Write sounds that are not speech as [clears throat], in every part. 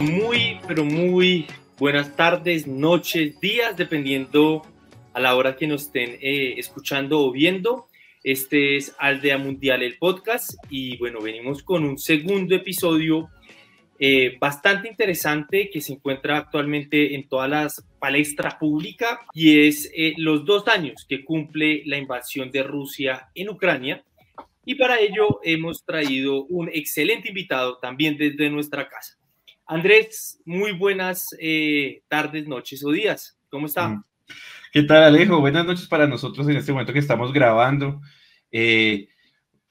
Muy, pero muy buenas tardes, noches, días, dependiendo a la hora que nos estén eh, escuchando o viendo. Este es Aldea Mundial, el podcast, y bueno, venimos con un segundo episodio eh, bastante interesante que se encuentra actualmente en todas las palestras públicas y es eh, los dos años que cumple la invasión de Rusia en Ucrania. Y para ello hemos traído un excelente invitado también desde nuestra casa. Andrés, muy buenas eh, tardes, noches o días. ¿Cómo está? Mm. ¿Qué tal, Alejo? Buenas noches para nosotros en este momento que estamos grabando. Eh,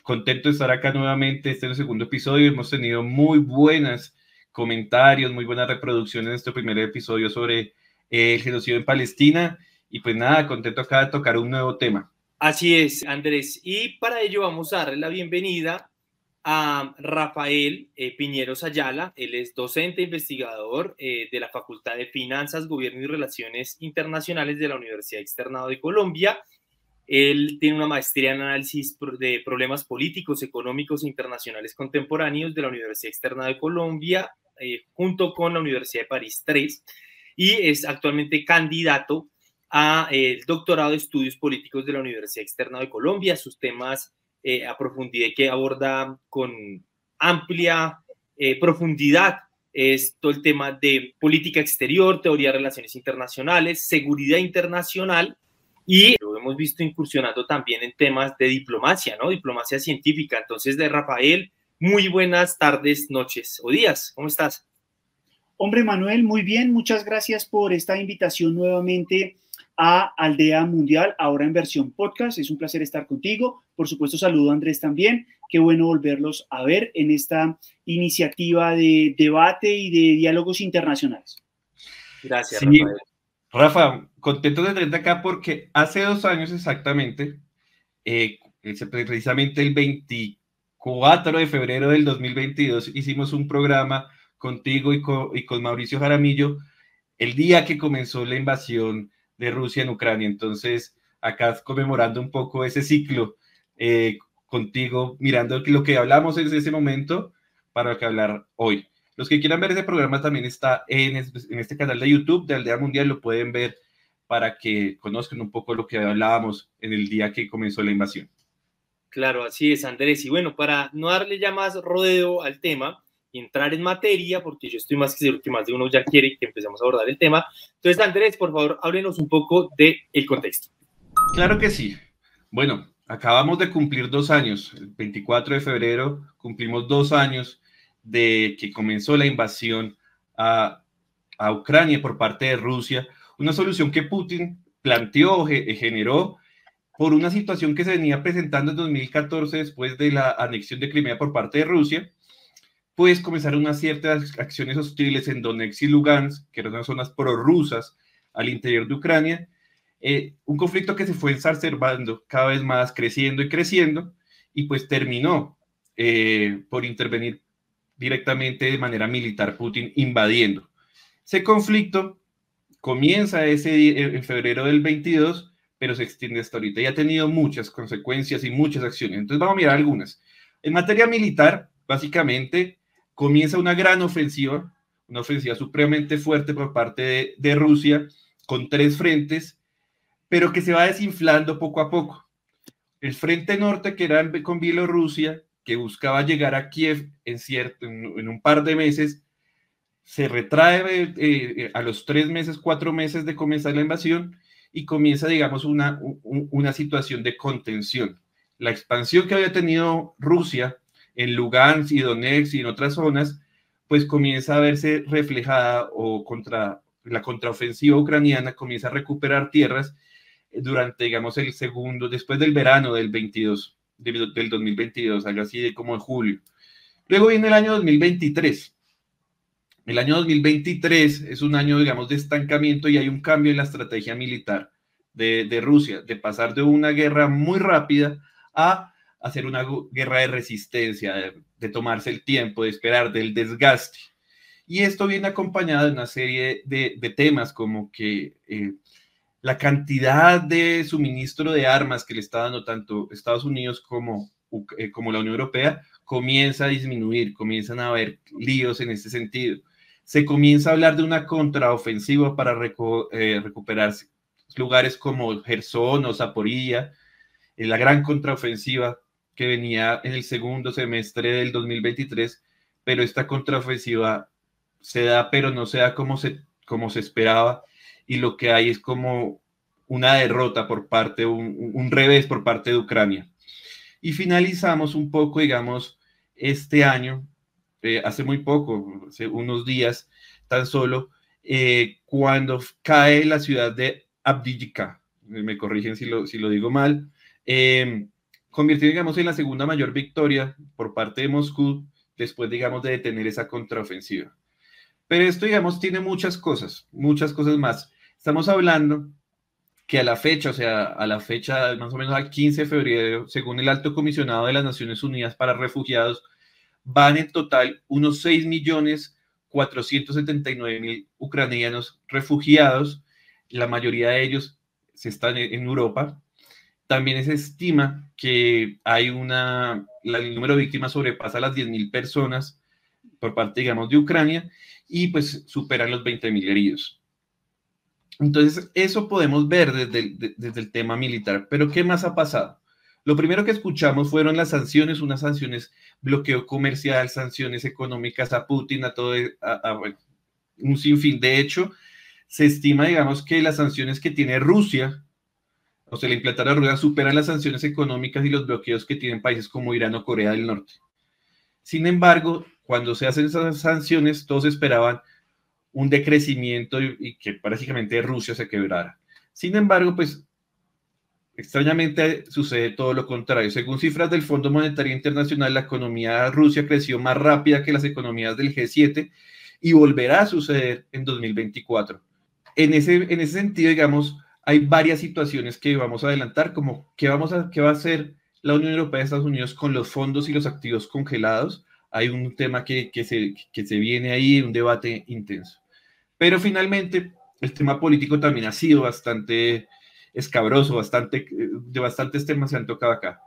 contento de estar acá nuevamente. Este es el segundo episodio. Hemos tenido muy buenos comentarios, muy buenas reproducciones en este primer episodio sobre eh, el genocidio en Palestina. Y pues nada, contento acá de tocar un nuevo tema. Así es, Andrés. Y para ello vamos a darle la bienvenida a Rafael eh, Piñeros Ayala. Él es docente e investigador eh, de la Facultad de Finanzas, Gobierno y Relaciones Internacionales de la Universidad Externado de Colombia. Él tiene una maestría en análisis de problemas políticos, económicos e internacionales contemporáneos de la Universidad Externado de Colombia, eh, junto con la Universidad de París 3, y es actualmente candidato al doctorado de estudios políticos de la Universidad Externado de Colombia. Sus temas eh, a profundidad que aborda con amplia eh, profundidad es todo el tema de política exterior, teoría de relaciones internacionales, seguridad internacional y lo hemos visto incursionando también en temas de diplomacia, ¿no? Diplomacia científica. Entonces, de Rafael, muy buenas tardes, noches o días. ¿Cómo estás? Hombre, Manuel, muy bien. Muchas gracias por esta invitación nuevamente a Aldea Mundial, ahora en versión podcast. Es un placer estar contigo. Por supuesto, saludo a Andrés también. Qué bueno volverlos a ver en esta iniciativa de debate y de diálogos internacionales. Gracias, Rafael. Rafa, contento de tenerte acá porque hace dos años exactamente, eh, precisamente el 24 de febrero del 2022, hicimos un programa contigo y con, y con Mauricio Jaramillo el día que comenzó la invasión de Rusia en Ucrania. Entonces, acá conmemorando un poco ese ciclo eh, contigo, mirando lo que hablamos en ese momento para lo que hablar hoy. Los que quieran ver ese programa también está en, en este canal de YouTube de Aldea Mundial, lo pueden ver para que conozcan un poco lo que hablábamos en el día que comenzó la invasión. Claro, así es, Andrés. Y bueno, para no darle ya más rodeo al tema, entrar en materia, porque yo estoy más que seguro que más de uno ya quiere que empecemos a abordar el tema. Entonces, Andrés, por favor, háblenos un poco del el contexto. Claro que sí. Bueno, acabamos de cumplir dos años. El 24 de febrero cumplimos dos años de que comenzó la invasión a, a Ucrania por parte de Rusia. Una solución que Putin planteó, generó por una situación que se venía presentando en 2014 después de la anexión de Crimea por parte de Rusia pues comenzaron unas ciertas acciones hostiles en Donetsk y Lugansk, que eran zonas prorrusas al interior de Ucrania, eh, un conflicto que se fue exacerbando cada vez más, creciendo y creciendo, y pues terminó eh, por intervenir directamente de manera militar Putin invadiendo. Ese conflicto comienza ese en febrero del 22, pero se extiende hasta ahorita y ha tenido muchas consecuencias y muchas acciones. Entonces vamos a mirar algunas. En materia militar, básicamente, comienza una gran ofensiva, una ofensiva supremamente fuerte por parte de, Rusia, con tres frentes, pero que se va desinflando poco a poco. El frente norte, que era con Bielorrusia, que buscaba llegar a Kiev en, cierto, en, un par de meses, se retrae eh, eh, a los tres meses, cuatro meses de comenzar la invasión y comienza, digamos, una, una situación de contención. La expansión que había tenido Rusia en Lugansk y Donetsk y en otras zonas, pues comienza a verse reflejada o contra la contraofensiva ucraniana comienza a recuperar tierras durante, digamos, el segundo, después del verano del 22, del 2022, algo así de como en julio. Luego viene el año 2023. El año 2023 es un año, digamos, de estancamiento y hay un cambio en la estrategia militar de, de Rusia, de pasar de una guerra muy rápida a hacer una guerra de resistencia, de, tomarse el tiempo, de esperar, del desgaste. Y esto viene acompañado de una serie de, temas como que eh, la cantidad de suministro de armas que le está dando tanto Estados Unidos como, eh, como la Unión Europea comienza a disminuir, comienzan a haber líos en este sentido. Se comienza a hablar de una contraofensiva para eh, recuperar lugares como Gerson o Zaporilla, en la gran contraofensiva que venía en el segundo semestre del 2023, pero esta contraofensiva se da, pero no se da como se, como se esperaba, y lo que hay es como una derrota por parte, un, un revés por parte de Ucrania. Y finalizamos un poco, digamos, este año, eh, hace muy poco, hace unos días tan solo, eh, cuando cae la ciudad de Abdijika, me corrigen si lo, si lo digo mal, eh, convirtió, digamos, en la segunda mayor victoria por parte de Moscú después, digamos, de detener esa contraofensiva. Pero esto, digamos, tiene muchas cosas, muchas cosas más. Estamos hablando que a la fecha, o sea, a la fecha más o menos al 15 de febrero, según el alto comisionado de las Naciones Unidas para Refugiados, van en total unos 6 millones 479 mil ucranianos refugiados, la mayoría de ellos se están en Europa. También se estima que hay una, el número de víctimas sobrepasa las 10 mil personas por parte, digamos, de Ucrania y pues superan los 20 mil heridos. Entonces, eso podemos ver desde desde el tema militar. Pero, ¿qué más ha pasado? Lo primero que escuchamos fueron las sanciones, unas sanciones, bloqueo comercial, sanciones económicas a Putin, a todo, a, un sinfín. De hecho, se estima, digamos, que las sanciones que tiene Rusia, o sea, la implantaron a Rusia, superan las sanciones económicas y los bloqueos que tienen países como Irán o Corea del Norte. Sin embargo, cuando se hacen esas sanciones, todos esperaban un decrecimiento y, y que prácticamente Rusia se quebrara. Sin embargo, pues Extrañamente sucede todo lo contrario. Según cifras del Fondo Monetario Internacional, la economía de Rusia creció más rápida que las economías del G7 y volverá a suceder en 2024. En ese, en ese sentido, digamos, hay varias situaciones que vamos a adelantar, como qué, vamos a, qué va a hacer la Unión Europea y Estados Unidos con los fondos y los activos congelados. Hay un tema que, que, se, que se viene ahí, un debate intenso. Pero finalmente, el tema político también ha sido bastante escabroso, bastante, de bastantes temas se han tocado acá.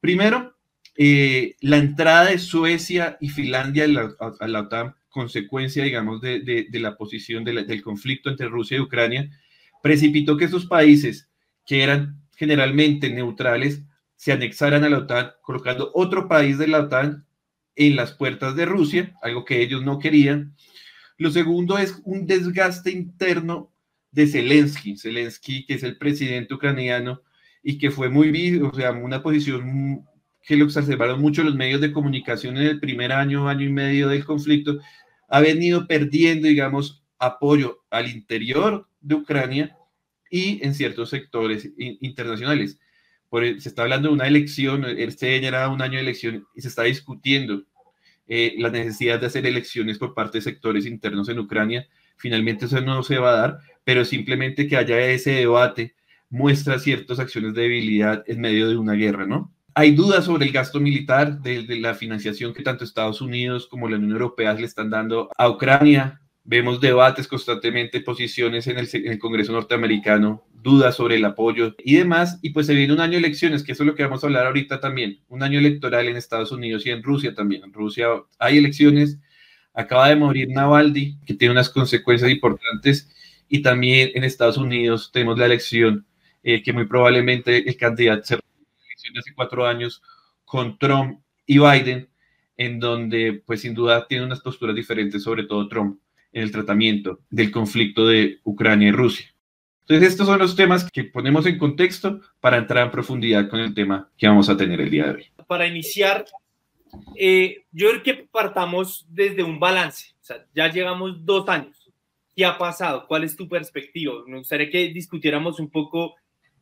Primero, eh, la entrada de Suecia y Finlandia a la, OTAN, consecuencia, digamos, de, la posición del conflicto entre Rusia y Ucrania, precipitó que esos países, que eran generalmente neutrales, se anexaran a la OTAN, colocando otro país de la OTAN en las puertas de Rusia, algo que ellos no querían. Lo segundo es un desgaste interno de Zelensky, Zelensky que es el presidente ucraniano y que fue muy, o sea, una posición que lo observaron mucho los medios de comunicación en el primer año, año y medio del conflicto, ha venido perdiendo, digamos, apoyo al interior de Ucrania y en ciertos sectores internacionales. Por, se está hablando de una elección, este año era un año de elección y se está discutiendo eh, la necesidad de hacer elecciones por parte de sectores internos en Ucrania. Finalmente eso no se va a dar, pero simplemente que haya ese debate muestra ciertas acciones de debilidad en medio de una guerra, ¿no? Hay dudas sobre el gasto militar, de, la financiación que tanto Estados Unidos como la Unión Europea le están dando a Ucrania. Vemos debates constantemente, posiciones en el, Congreso norteamericano, dudas sobre el apoyo y demás. Y pues se viene un año de elecciones, que eso es lo que vamos a hablar ahorita también. Un año electoral en Estados Unidos y en Rusia también. En Rusia hay elecciones. Acaba de morir Navalny, que tiene unas consecuencias importantes y también en Estados Unidos tenemos la elección eh, que muy probablemente el candidato se elección hace cuatro años con Trump y Biden, en donde pues sin duda tiene unas posturas diferentes, sobre todo Trump, en el tratamiento del conflicto de Ucrania y Rusia. Entonces estos son los temas que ponemos en contexto para entrar en profundidad con el tema que vamos a tener el día de hoy. Para iniciar, eh, yo creo que partamos desde un balance. O sea, ya llevamos dos años ¿Qué ha pasado? ¿Cuál es tu perspectiva? Me gustaría que discutiéramos un poco,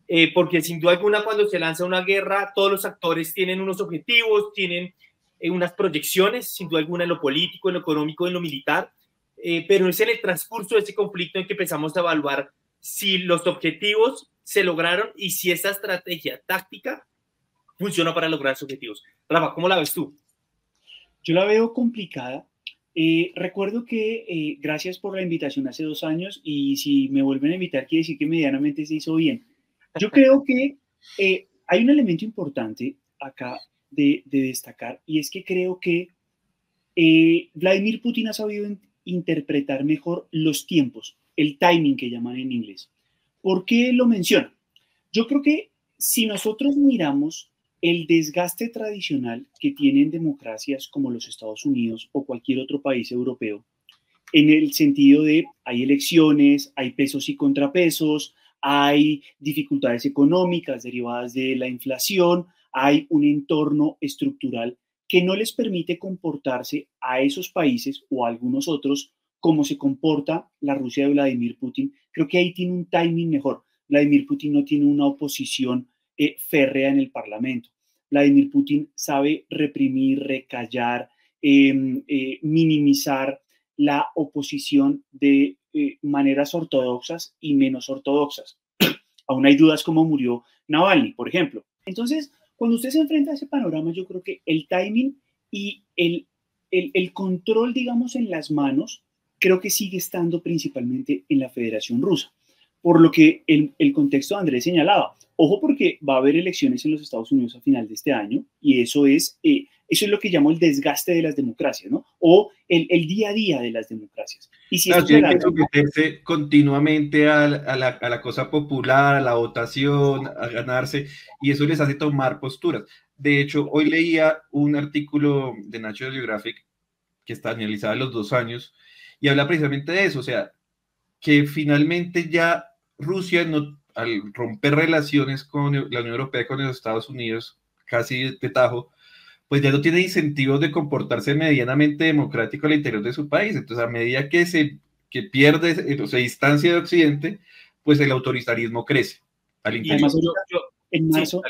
eh, porque sin duda alguna cuando se lanza una guerra, todos los actores tienen unos objetivos, tienen eh, unas proyecciones, sin duda alguna en lo político, en lo económico, en lo militar, eh, pero es en el transcurso de ese conflicto en que empezamos a evaluar si los objetivos se lograron y si esa estrategia táctica funciona para lograr esos objetivos. Rafa, ¿cómo la ves tú? Yo la veo complicada Eh, recuerdo que eh, gracias por la invitación hace dos años y si me vuelven a invitar quiere decir que medianamente se hizo bien. Yo [laughs] creo que eh, hay un elemento importante acá de, de, destacar y es que creo que Vladimir Putin ha sabido interpretar mejor los tiempos, el timing que llaman en inglés. ¿Por qué lo menciono? Yo creo que si nosotros miramos el desgaste tradicional que tienen democracias como los Estados Unidos o cualquier otro país europeo, en el sentido de hay elecciones, hay pesos y contrapesos, hay dificultades económicas derivadas de la inflación, hay un entorno estructural que no les permite comportarse a esos países o a algunos otros como se comporta la Rusia de Vladimir Putin. Creo que ahí tiene un timing mejor. Vladimir Putin no tiene una oposición eh, férrea en el Parlamento. Vladimir Putin sabe reprimir, recallar, em, eh, minimizar la oposición de eh, maneras ortodoxas y menos ortodoxas. [clears throat] Aún hay dudas cómo murió Navalny, por ejemplo. Entonces, cuando usted se enfrenta a ese panorama, yo creo que el timing y el, el, el control, digamos, en las manos, creo que sigue estando principalmente en la Federación Rusa. Por lo que el, el contexto de Andrés señalaba, Ojo porque va a haber elecciones en los Estados Unidos a final de este año y eso es, eh, eso es lo que llamo el desgaste de las democracias, ¿no? O el, el día a día de las democracias. Y si claro, tiene que someterse continuamente a, a, la, a, la, cosa popular, a la votación, a ganarse, y eso les hace tomar posturas. De hecho, hoy leía un artículo de National Geographic que está analizado los dos años y habla precisamente de eso, o sea, que finalmente ya Rusia no al romper relaciones con la Unión Europea, con los Estados Unidos, casi de tajo, pues ya no tiene incentivos de comportarse medianamente democrático al interior de su país. Entonces, a medida que se que pierde o se distancia de Occidente, pues el autoritarismo crece al interior. en, marzo,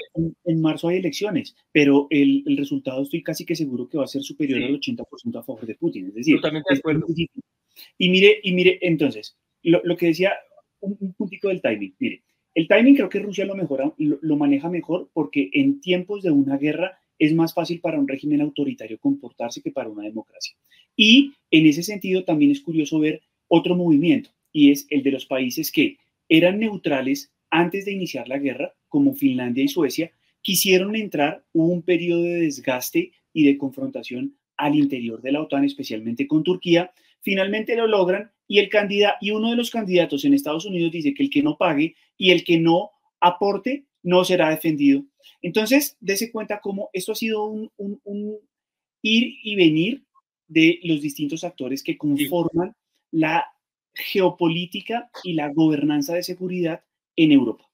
en, marzo hay elecciones, pero el, el, resultado estoy casi que seguro que va a ser superior sí. al 80% a favor de Putin. Es decir, Totalmente de acuerdo. Y mire, y mire, entonces, lo, lo que decía, un, un del timing, mire, el timing creo que Rusia lo, mejora, lo, maneja mejor porque en tiempos de una guerra es más fácil para un régimen autoritario comportarse que para una democracia. Y en ese sentido también es curioso ver otro movimiento y es el de los países que eran neutrales antes de iniciar la guerra, como Finlandia y Suecia, quisieron entrar, un periodo de desgaste y de confrontación al interior de la OTAN, especialmente con Turquía, finalmente lo logran y, el candidato, y uno de los candidatos en Estados Unidos dice que el que no pague y el que no aporte no será defendido. Entonces, dése cuenta cómo esto ha sido un, un, un ir y venir de los distintos actores que conforman la geopolítica y la gobernanza de seguridad en Europa.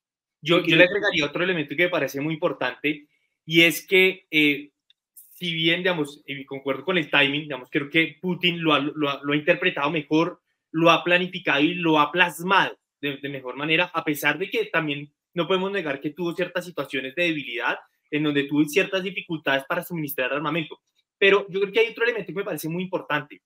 Yo, yo le agregaría otro elemento que me parece muy importante y es que eh, si bien, digamos, y concuerdo con el timing, digamos, creo que Putin lo ha, lo ha, lo ha interpretado mejor lo ha planificado y lo ha plasmado de, de, mejor manera, a pesar de que también no podemos negar que tuvo ciertas situaciones de debilidad en donde tuvo ciertas dificultades para suministrar armamento. Pero yo creo que hay otro elemento que me parece muy importante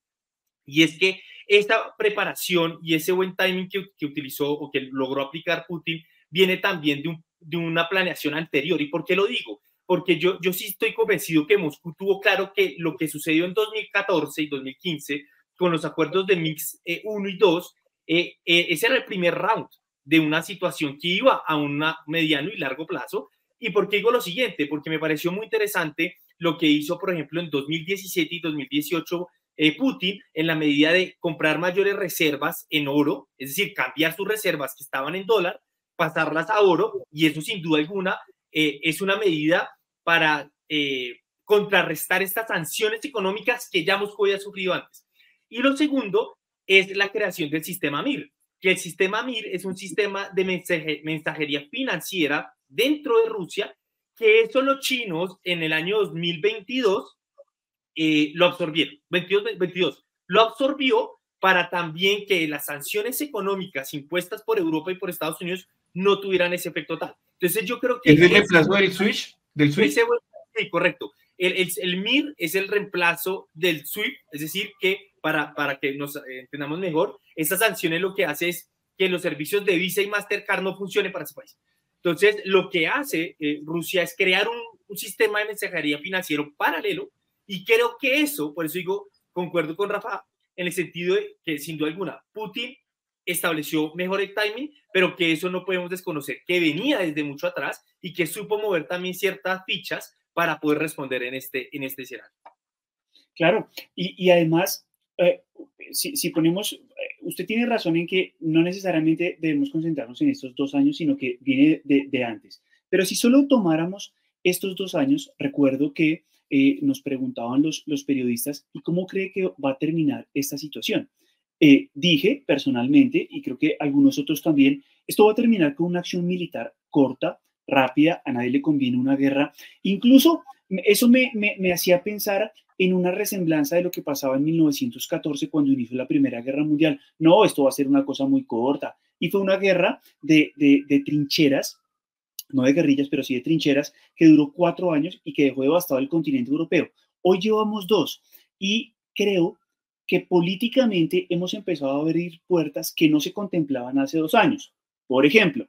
y es que esta preparación y ese buen timing que, utilizó o que logró aplicar Putin viene también de, de, una planeación anterior. ¿Y por qué lo digo? Porque yo, yo sí estoy convencido que Moscú tuvo claro que lo que sucedió en 2014 y 2015 con los acuerdos de Mix eh, 1 y 2, eh, eh, ese era el primer round de una situación que iba a un mediano y largo plazo. ¿Y por qué digo lo siguiente? Porque me pareció muy interesante lo que hizo, por ejemplo, en 2017 y 2018 eh, Putin en la medida de comprar mayores reservas en oro, es decir, cambiar sus reservas que estaban en dólar, pasarlas a oro, y eso sin duda alguna eh, es una medida para eh, contrarrestar estas sanciones económicas que ya Moscú había sufrido antes. Y lo segundo es la creación del sistema MIR, que el sistema MIR es un sistema de mensaje, mensajería financiera dentro de Rusia, que eso los chinos en el año 2022 eh, lo absorbieron, 22, 22, lo absorbió para también que las sanciones económicas impuestas por Europa y por Estados Unidos no tuvieran ese efecto tal. Entonces yo creo que... ¿Es el reemplazo del switch? Del switch? Sí, correcto. El, MIR es el reemplazo del SWIFT, es decir, que para, para que nos entendamos mejor, estas sanciones lo que hace es que los servicios de Visa y Mastercard no funcionen para ese país. Entonces, lo que hace eh, Rusia es crear un, un, sistema de mensajería financiero paralelo y creo que eso, por eso digo concuerdo con Rafa en el sentido de que, sin duda alguna, Putin estableció mejor el timing, pero que eso no podemos desconocer, que venía desde mucho atrás y que supo mover también ciertas fichas para poder responder en este, en este escenario. Claro, y, y además, eh, si, si, ponemos, eh, usted tiene razón en que no necesariamente debemos concentrarnos en estos dos años, sino que viene de, antes. Pero si solo tomáramos estos dos años, recuerdo que eh, nos preguntaban los, los periodistas, ¿y cómo cree que va a terminar esta situación? Dije personalmente, y creo que algunos otros también, esto va a terminar con una acción militar corta, rápida, a nadie le conviene una guerra. Incluso eso me, me, me hacía pensar en una resemblanza de lo que pasaba en 1914 cuando inició la Primera Guerra Mundial. No, esto va a ser una cosa muy corta. Y fue una guerra de, de, de trincheras, no de guerrillas, pero sí de trincheras, que duró cuatro años y que dejó devastado el continente europeo. Hoy llevamos dos y creo que políticamente hemos empezado a abrir puertas que no se contemplaban hace dos años. Por ejemplo,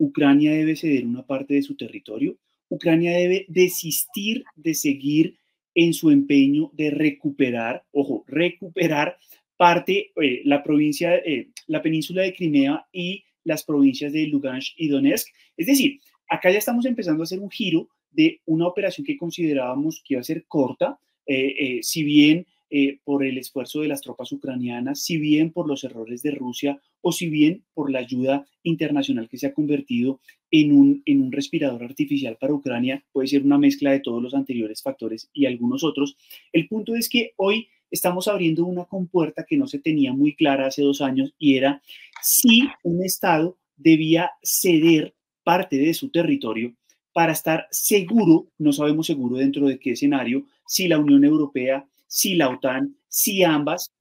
Ucrania debe ceder una parte de su territorio, Ucrania debe desistir de seguir en su empeño de recuperar, ojo, recuperar parte, eh, la provincia, eh, la península de Crimea y las provincias de Lugansk y Donetsk. Es decir, acá ya estamos empezando a hacer un giro de una operación que considerábamos que iba a ser corta, eh, si bien eh, por el esfuerzo de las tropas ucranianas, si bien por los errores de Rusia o si bien por la ayuda internacional que se ha convertido en un, en un respirador artificial para Ucrania, puede ser una mezcla de todos los anteriores factores y algunos otros. El punto es que hoy estamos abriendo una compuerta que no se tenía muy clara hace dos años y era si un Estado debía ceder parte de su territorio para estar seguro, no sabemos seguro dentro de qué escenario, si la Unión Europea si la OTAN, si ambas,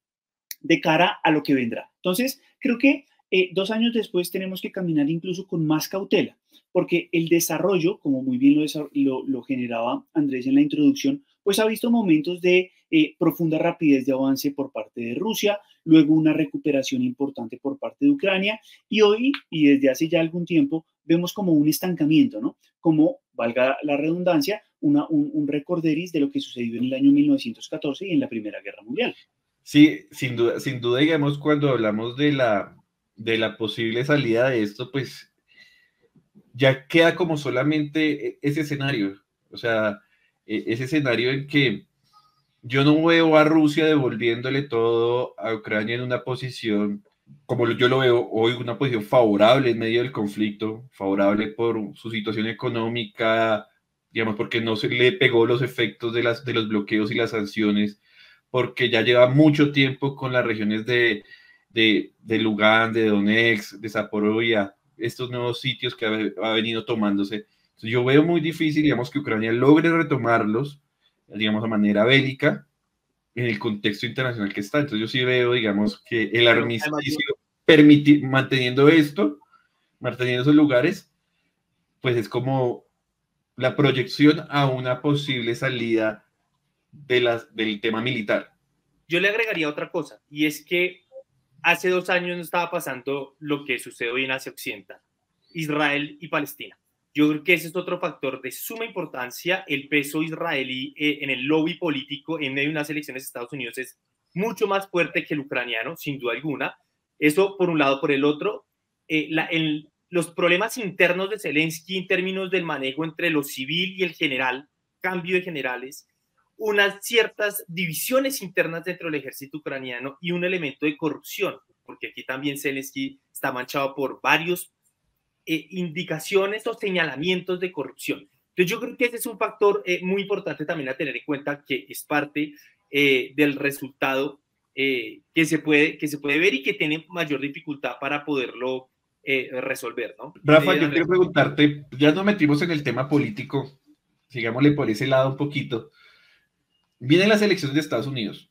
de cara a lo que vendrá. Entonces, creo que eh, dos años después tenemos que caminar incluso con más cautela, porque el desarrollo, como muy bien lo, lo, generaba Andrés en la introducción, pues ha visto momentos de eh, profunda rapidez de avance por parte de Rusia, luego una recuperación importante por parte de Ucrania y hoy, y desde hace ya algún tiempo, vemos como un estancamiento, ¿no? Como, valga la redundancia, una, un, un recorderis de lo que sucedió en el año 1914 y en la Primera Guerra Mundial. Sí, sin duda, sin duda, digamos, cuando hablamos de la, de la posible salida de esto, pues ya queda como solamente e, ese escenario, o sea, e, ese escenario en que yo no veo a Rusia devolviéndole todo a Ucrania en una posición, como yo lo veo hoy, una posición favorable en medio del conflicto, favorable por su situación económica, digamos, porque no se le pegó los efectos de, las, de los bloqueos y las sanciones, porque ya lleva mucho tiempo con las regiones de, de, de Lugán, de Donetsk, de Zaporozhia, estos nuevos sitios que ha, ha venido tomándose. Entonces, yo veo muy difícil, digamos, que Ucrania logre retomarlos, digamos, de manera bélica, en el contexto internacional que está. Entonces, yo sí veo, digamos, que el armisticio, manteniendo esto, manteniendo esos lugares, pues es como la proyección a una posible salida de las, del tema militar. Yo le agregaría otra cosa, y es que hace dos años no estaba pasando lo que sucede hoy en Asia Occidental, Israel y Palestina. Yo creo que ese es otro factor de suma importancia. El peso israelí eh, en el lobby político en medio de unas elecciones de Estados Unidos es mucho más fuerte que el ucraniano, sin duda alguna. Eso por un lado. Por el otro, eh, la, el, los problemas internos de Zelensky en términos del manejo entre lo civil y el general, cambio de generales, unas ciertas divisiones internas dentro del ejército ucraniano y un elemento de corrupción, porque aquí también Zelensky está manchado por varios eh, indicaciones o señalamientos de corrupción. Entonces yo creo que ese es un factor eh, muy importante también a tener en cuenta que es parte eh, del resultado eh, que, se puede, que se puede ver y que tiene mayor dificultad para poderlo eh, resolver, ¿no? Rafa, yo quiero preguntarte, ya nos metimos en el tema político, sigámosle por ese lado un poquito. Vienen las elecciones de Estados Unidos.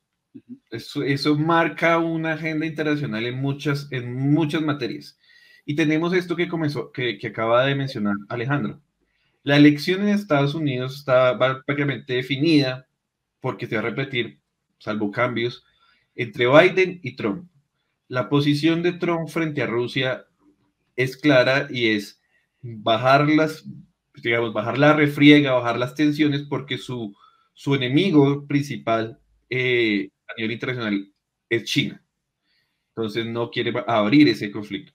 Eso, eso marca una agenda internacional en muchas, en muchas materias. Y tenemos esto que comenzó, que, que acaba de mencionar Alejandro. La elección en Estados Unidos está prácticamente definida, porque se va a repetir, salvo cambios, entre Biden y Trump. La posición de Trump frente a Rusia es clara y es bajar las, digamos, bajar la refriega, bajar las tensiones, porque su, su enemigo principal, eh, a nivel internacional es China. Entonces no quiere abrir ese conflicto.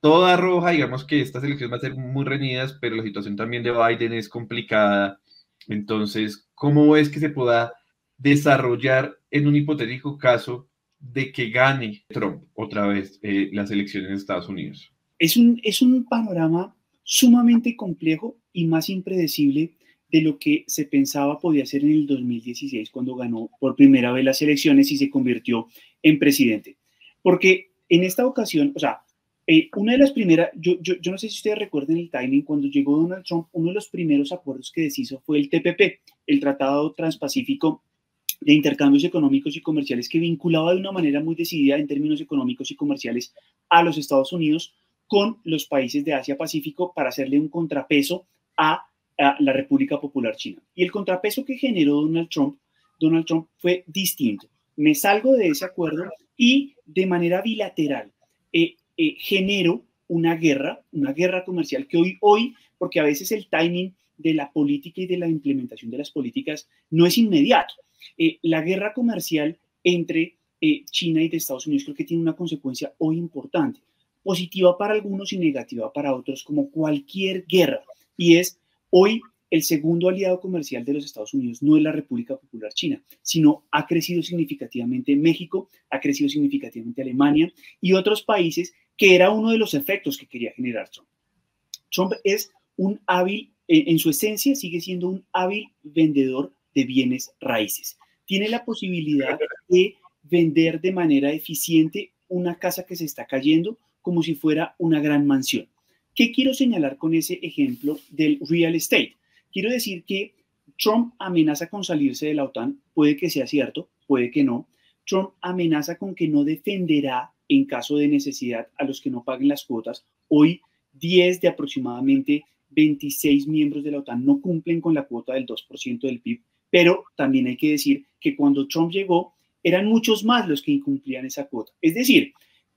Toda roja, digamos que estas elecciones van a ser muy reñidas, pero la situación también de Biden es complicada. Entonces, ¿cómo es que se pueda desarrollar en un hipotético caso de que gane Trump otra vez eh, las elecciones en Estados Unidos? Es un, es un panorama sumamente complejo y más impredecible de lo que se pensaba podía ser en el 2016 cuando ganó por primera vez las elecciones y se convirtió en presidente. Porque en esta ocasión, o sea, eh, una de las primeras, yo, yo, yo, no sé si ustedes recuerden el timing, cuando llegó Donald Trump, uno de los primeros acuerdos que deshizo fue el TPP, el Tratado Transpacífico de Intercambios Económicos y Comerciales, que vinculaba de una manera muy decidida en términos económicos y comerciales a los Estados Unidos con los países de Asia-Pacífico para hacerle un contrapeso a, la República Popular China. Y el contrapeso que generó Donald Trump, Donald Trump fue distinto. Me salgo de ese acuerdo y de manera bilateral eh, eh, genero una guerra, una guerra comercial que hoy, hoy, porque a veces el timing de la política y de la implementación de las políticas no es inmediato. Eh, la guerra comercial entre China y de Estados Unidos creo que tiene una consecuencia hoy importante, positiva para algunos y negativa para otros, como cualquier guerra. Y es hoy el segundo aliado comercial de los Estados Unidos no es la República Popular China, sino ha crecido significativamente México, ha crecido significativamente Alemania y otros países que era uno de los efectos que quería generar Trump. Trump es un hábil, eh, en su esencia sigue siendo un hábil vendedor de bienes raíces. Tiene la posibilidad de vender de manera eficiente una casa que se está cayendo como si fuera una gran mansión. ¿Qué quiero señalar con ese ejemplo del real estate? Quiero decir que Trump amenaza con salirse de la OTAN, puede que sea cierto, puede que no. Trump amenaza con que no defenderá en caso de necesidad a los que no paguen las cuotas. Hoy 10 de aproximadamente 26 miembros de la OTAN no cumplen con la cuota del 2% del PIB, pero también hay que decir que cuando Trump llegó eran muchos más los que incumplían esa cuota. Es decir,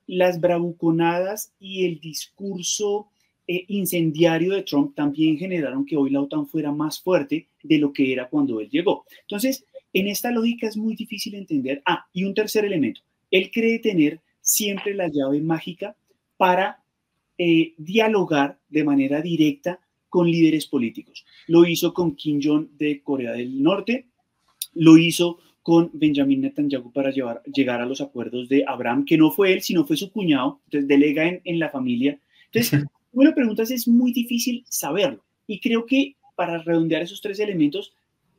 las bravuconadas y el discurso eh, incendiario de Trump también generaron que hoy la OTAN fuera más fuerte de lo que era cuando él llegó. Entonces, en esta lógica es muy difícil entender. Ah, y un tercer elemento. Él cree tener siempre la llave mágica para eh, dialogar de manera directa con líderes políticos. Lo hizo con Kim Jong de Corea del Norte, lo hizo con Benjamin Netanyahu para llevar, llegar a los acuerdos de Abraham, que no fue él, sino fue su cuñado, entonces delega en, en la familia. Entonces, bueno, preguntas es muy difícil saberlo. Y creo que para redondear esos tres elementos,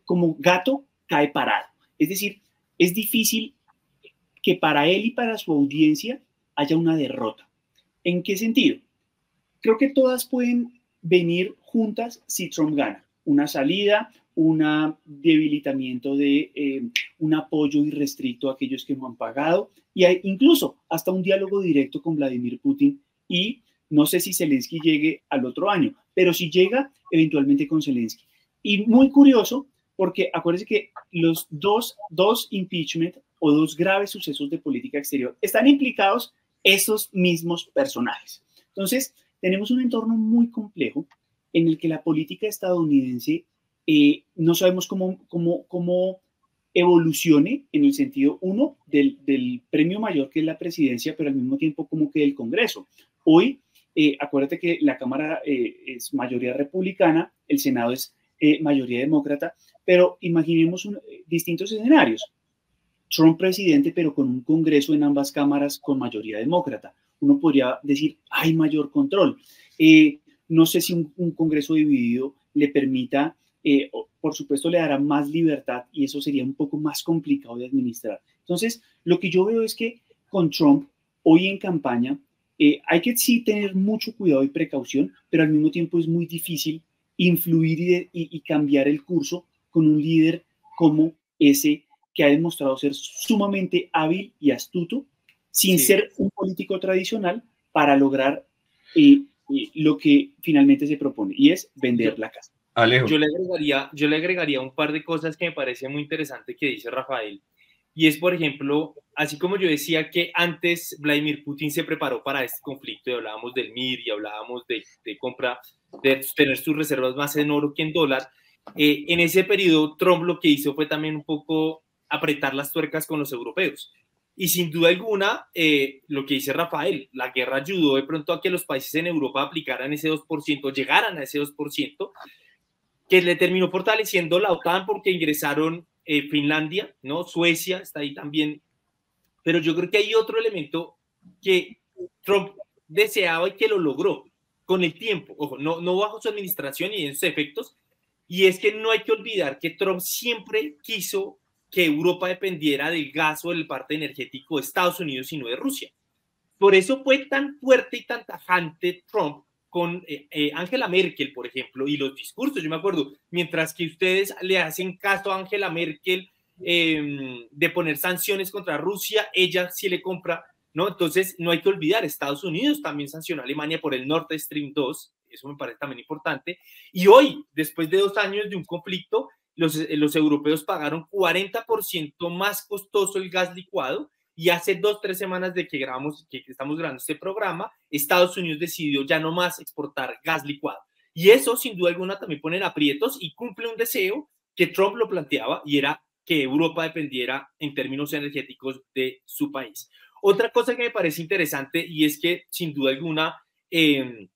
como gato cae parado. Es decir, es difícil que para él y para su audiencia haya una derrota. ¿En qué sentido? Creo que todas pueden venir juntas si Trump gana. Una salida, un debilitamiento de eh, un apoyo irrestricto a aquellos que no han pagado y hay incluso hasta un diálogo directo con Vladimir Putin y no sé si Zelensky llegue al otro año, pero si llega, eventualmente con Zelensky. Y muy curioso, porque acuérdense que los dos, dos impeachment o dos graves sucesos de política exterior están implicados esos mismos personajes. Entonces, tenemos un entorno muy complejo en el que la política estadounidense eh, no sabemos cómo, cómo, cómo evolucione en el sentido, uno, del, del, premio mayor que es la presidencia, pero al mismo tiempo como que el Congreso. Hoy eh, acuérdate que la Cámara eh, es mayoría republicana, el Senado es eh, mayoría demócrata, pero imaginemos distintos escenarios. Trump presidente, pero con un Congreso en ambas cámaras con mayoría demócrata. Uno podría decir, hay mayor control. no sé si un, un, Congreso dividido le permita, por supuesto, le dará más libertad y eso sería un poco más complicado de administrar. Entonces, lo que yo veo es que con Trump, hoy en campaña, eh, hay que sí tener mucho cuidado y precaución, pero al mismo tiempo es muy difícil influir y, cambiar el curso con un líder como ese que ha demostrado ser sumamente hábil y astuto, sin ser un político tradicional, para lograr eh, eh, lo que finalmente se propone, y es vender la casa. Yo le, agregaría, yo le agregaría un par de cosas que me parece muy interesante que dice Rafael. Y es, por ejemplo, así como yo decía que antes Vladimir Putin se preparó para este conflicto y hablábamos del MIR y hablábamos de, de compra, de tener sus reservas más en oro que en dólar, eh, en ese periodo Trump lo que hizo fue también un poco apretar las tuercas con los europeos. Y sin duda alguna, eh, lo que dice Rafael, la guerra ayudó de pronto a que los países en Europa aplicaran ese 2%, llegaran a ese 2%, que le terminó fortaleciendo la OTAN porque ingresaron eh, Finlandia, ¿no? Suecia está ahí también. Pero yo creo que hay otro elemento que Trump deseaba y que lo logró con el tiempo, ojo, no, no bajo su administración y en sus efectos, y es que no hay que olvidar que Trump siempre quiso que Europa dependiera del gas o del parte energético de Estados Unidos y no de Rusia. Por eso fue tan fuerte y tan tajante Trump con eh, eh, Angela Merkel, por ejemplo, y los discursos. Yo me acuerdo, mientras que ustedes le hacen caso a Angela Merkel em, de poner sanciones contra Rusia, ella sí le compra, ¿no? Entonces, no hay que olvidar, Estados Unidos también sancionó a Alemania por el Nord Stream 2, eso me parece también importante. Y hoy, después de dos años de un conflicto, los, eh, los europeos pagaron 40% más costoso el gas licuado y hace dos, tres semanas de que grabamos, que estamos grabando este programa, Estados Unidos decidió ya no más exportar gas licuado. Y eso, sin duda alguna, también pone aprietos y cumple un deseo que Trump lo planteaba y era que Europa dependiera en términos energéticos de su país. Otra cosa que me parece interesante y es que, sin duda alguna, eh,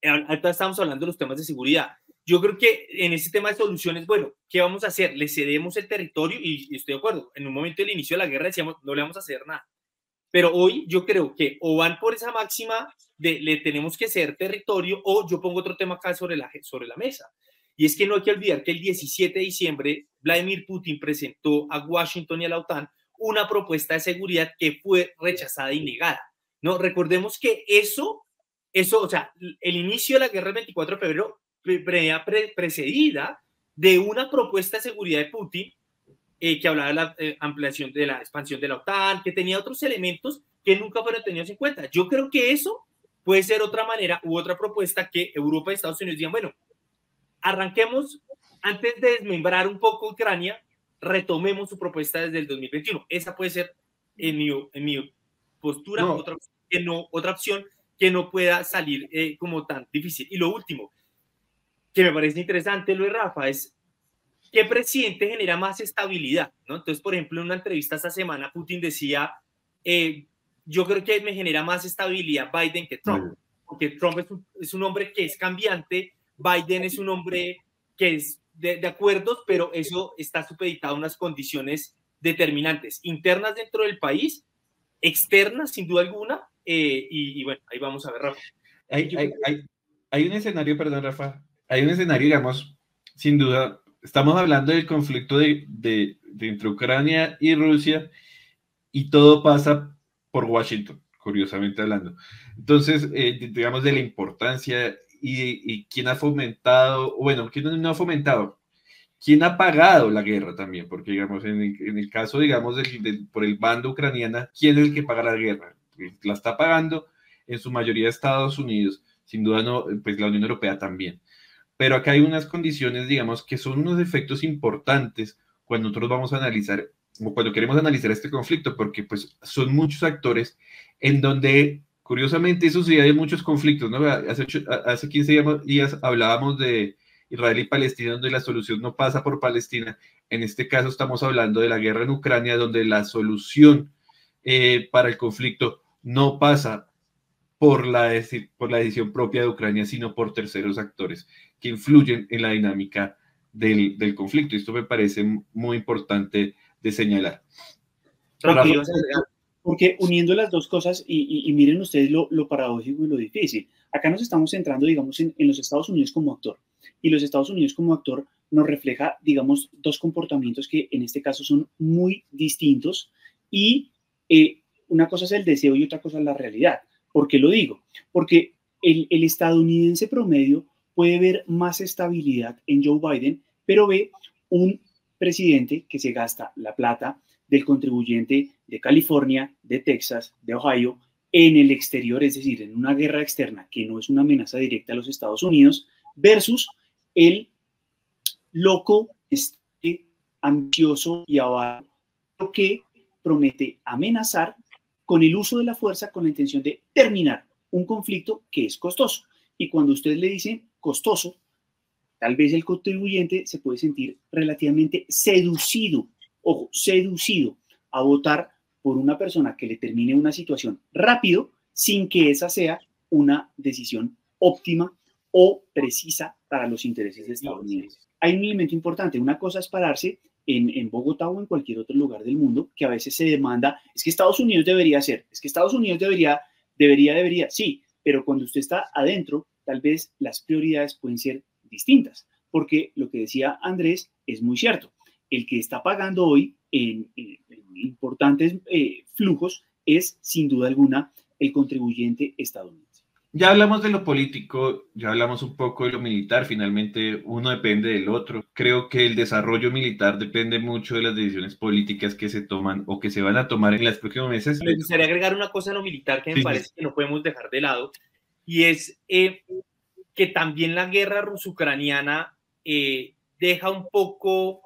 estamos hablando de los temas de seguridad. Yo creo que en ese tema de soluciones, bueno, ¿qué vamos a hacer? Le cedemos el territorio y, estoy de acuerdo. En un momento del inicio de la guerra decíamos, no le vamos a hacer nada. Pero hoy yo creo que o van por esa máxima de le tenemos que ceder territorio o yo pongo otro tema acá sobre la, sobre la mesa. Y es que no hay que olvidar que el 17 de diciembre Vladimir Putin presentó a Washington y a la OTAN una propuesta de seguridad que fue rechazada y negada. No, recordemos que eso, eso, o sea, el inicio de la guerra el 24 de febrero precedida de una propuesta de seguridad de Putin eh, que hablaba de la eh, ampliación de la expansión de la OTAN, que tenía otros elementos que nunca fueron tenidos en cuenta. Yo creo que eso puede ser otra manera u otra propuesta que Europa y Estados Unidos digan, bueno, arranquemos antes de desmembrar un poco Ucrania, retomemos su propuesta desde el 2021. Esa puede ser, en mi, en mi postura, Otra, que no, otra opción que no pueda salir eh, como tan difícil. Y lo último, que me parece interesante, lo de Rafa, es ¿qué presidente genera más estabilidad? ¿no? Entonces, por ejemplo, en una entrevista esta semana, Putin decía, eh, yo creo que me genera más estabilidad Biden que Trump, porque Trump es un, es un hombre que es cambiante, Biden es un hombre que es de, acuerdos, pero eso está supeditado a unas condiciones determinantes, internas dentro del país, externas sin duda alguna, eh, y, bueno, ahí vamos a ver, Rafa. Hay, hay, hay, hay, un escenario, perdón, Rafa, hay un escenario, digamos, sin duda, estamos hablando del conflicto de, de, entre Ucrania y Rusia y todo pasa por Washington, curiosamente hablando. Entonces, eh, digamos, de la importancia y, quién ha fomentado, bueno, quién no ha fomentado, quién ha pagado la guerra también, porque digamos, en el, en el caso, digamos, por el bando ucraniana, ¿quién es el que paga la guerra? La está pagando en su mayoría Estados Unidos, sin duda no, pues la Unión Europea también. Pero acá hay unas condiciones, digamos, que son unos efectos importantes cuando nosotros vamos a analizar o cuando queremos analizar este conflicto, porque pues son muchos actores en donde, curiosamente, eso sí hay muchos conflictos, ¿no? Hace, hace 15 días hablábamos de Israel y Palestina, donde la solución no pasa por Palestina. En este caso estamos hablando de la guerra en Ucrania, donde la solución eh, para el conflicto no pasa por la, por la decisión propia de Ucrania, sino por terceros actores que influyen en la dinámica del, del conflicto. Esto me parece muy importante de señalar. Porque, uniendo las dos cosas, y, miren ustedes lo, lo, paradójico y lo difícil, acá nos estamos centrando, digamos, en, en, los Estados Unidos como actor, y los Estados Unidos como actor nos refleja, digamos, dos comportamientos que en este caso son muy distintos, y eh, una cosa es el deseo y otra cosa es la realidad. ¿Por qué lo digo? Porque el, el estadounidense promedio puede ver más estabilidad en Joe Biden, pero ve un presidente que se gasta la plata del contribuyente de California, de Texas, de Ohio, en el exterior, es decir, en una guerra externa que no es una amenaza directa a los Estados Unidos, versus el loco, este, ambicioso y avaro que promete amenazar con el uso de la fuerza con la intención de terminar un conflicto que es costoso. Y cuando ustedes le dicen costoso, tal vez el contribuyente se puede sentir relativamente seducido ojo, seducido a votar por una persona que le termine una situación rápido sin que esa sea una decisión óptima o precisa para los intereses de Estados Unidos. Hay un elemento importante, una cosa es pararse en, en, Bogotá o en cualquier otro lugar del mundo que a veces se demanda, es que Estados Unidos debería hacer, es que Estados Unidos debería, debería, debería, sí, pero cuando usted está adentro, tal vez las prioridades pueden ser distintas, porque lo que decía Andrés es muy cierto. El que está pagando hoy en, importantes eh, flujos es, sin duda alguna, el contribuyente estadounidense. Ya hablamos de lo político, ya hablamos un poco de lo militar, finalmente uno depende del otro. Creo que el desarrollo militar depende mucho de las decisiones políticas que se toman o que se van a tomar en los próximos meses. Me gustaría agregar una cosa a lo militar que me parece que no podemos dejar de lado, y es eh, que también la guerra ruso-ucraniana eh, deja un poco,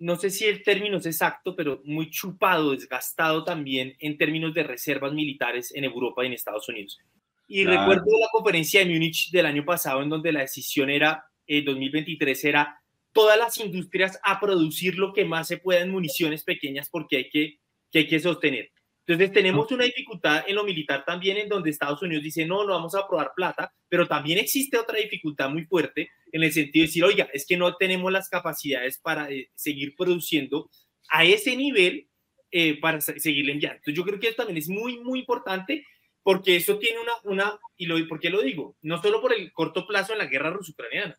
no sé si el término es exacto, pero muy chupado, desgastado también en términos de reservas militares en Europa y en Estados Unidos. Y recuerdo la conferencia de Múnich del año pasado en donde la decisión era, en 2023, era todas las industrias a producir lo que más se pueda en municiones pequeñas porque hay que, que, hay que sostener. Entonces tenemos una dificultad en lo militar también en donde Estados Unidos dice, no, no vamos a aprobar plata, pero también existe otra dificultad muy fuerte en el sentido de decir, oiga, es que no tenemos las capacidades para eh, seguir produciendo a ese nivel eh, para seguirle enviando. Entonces yo creo que eso también es muy, muy importante porque eso tiene una, una y lo, ¿por qué lo digo? No solo por el corto plazo en la guerra ruso-ucraniana,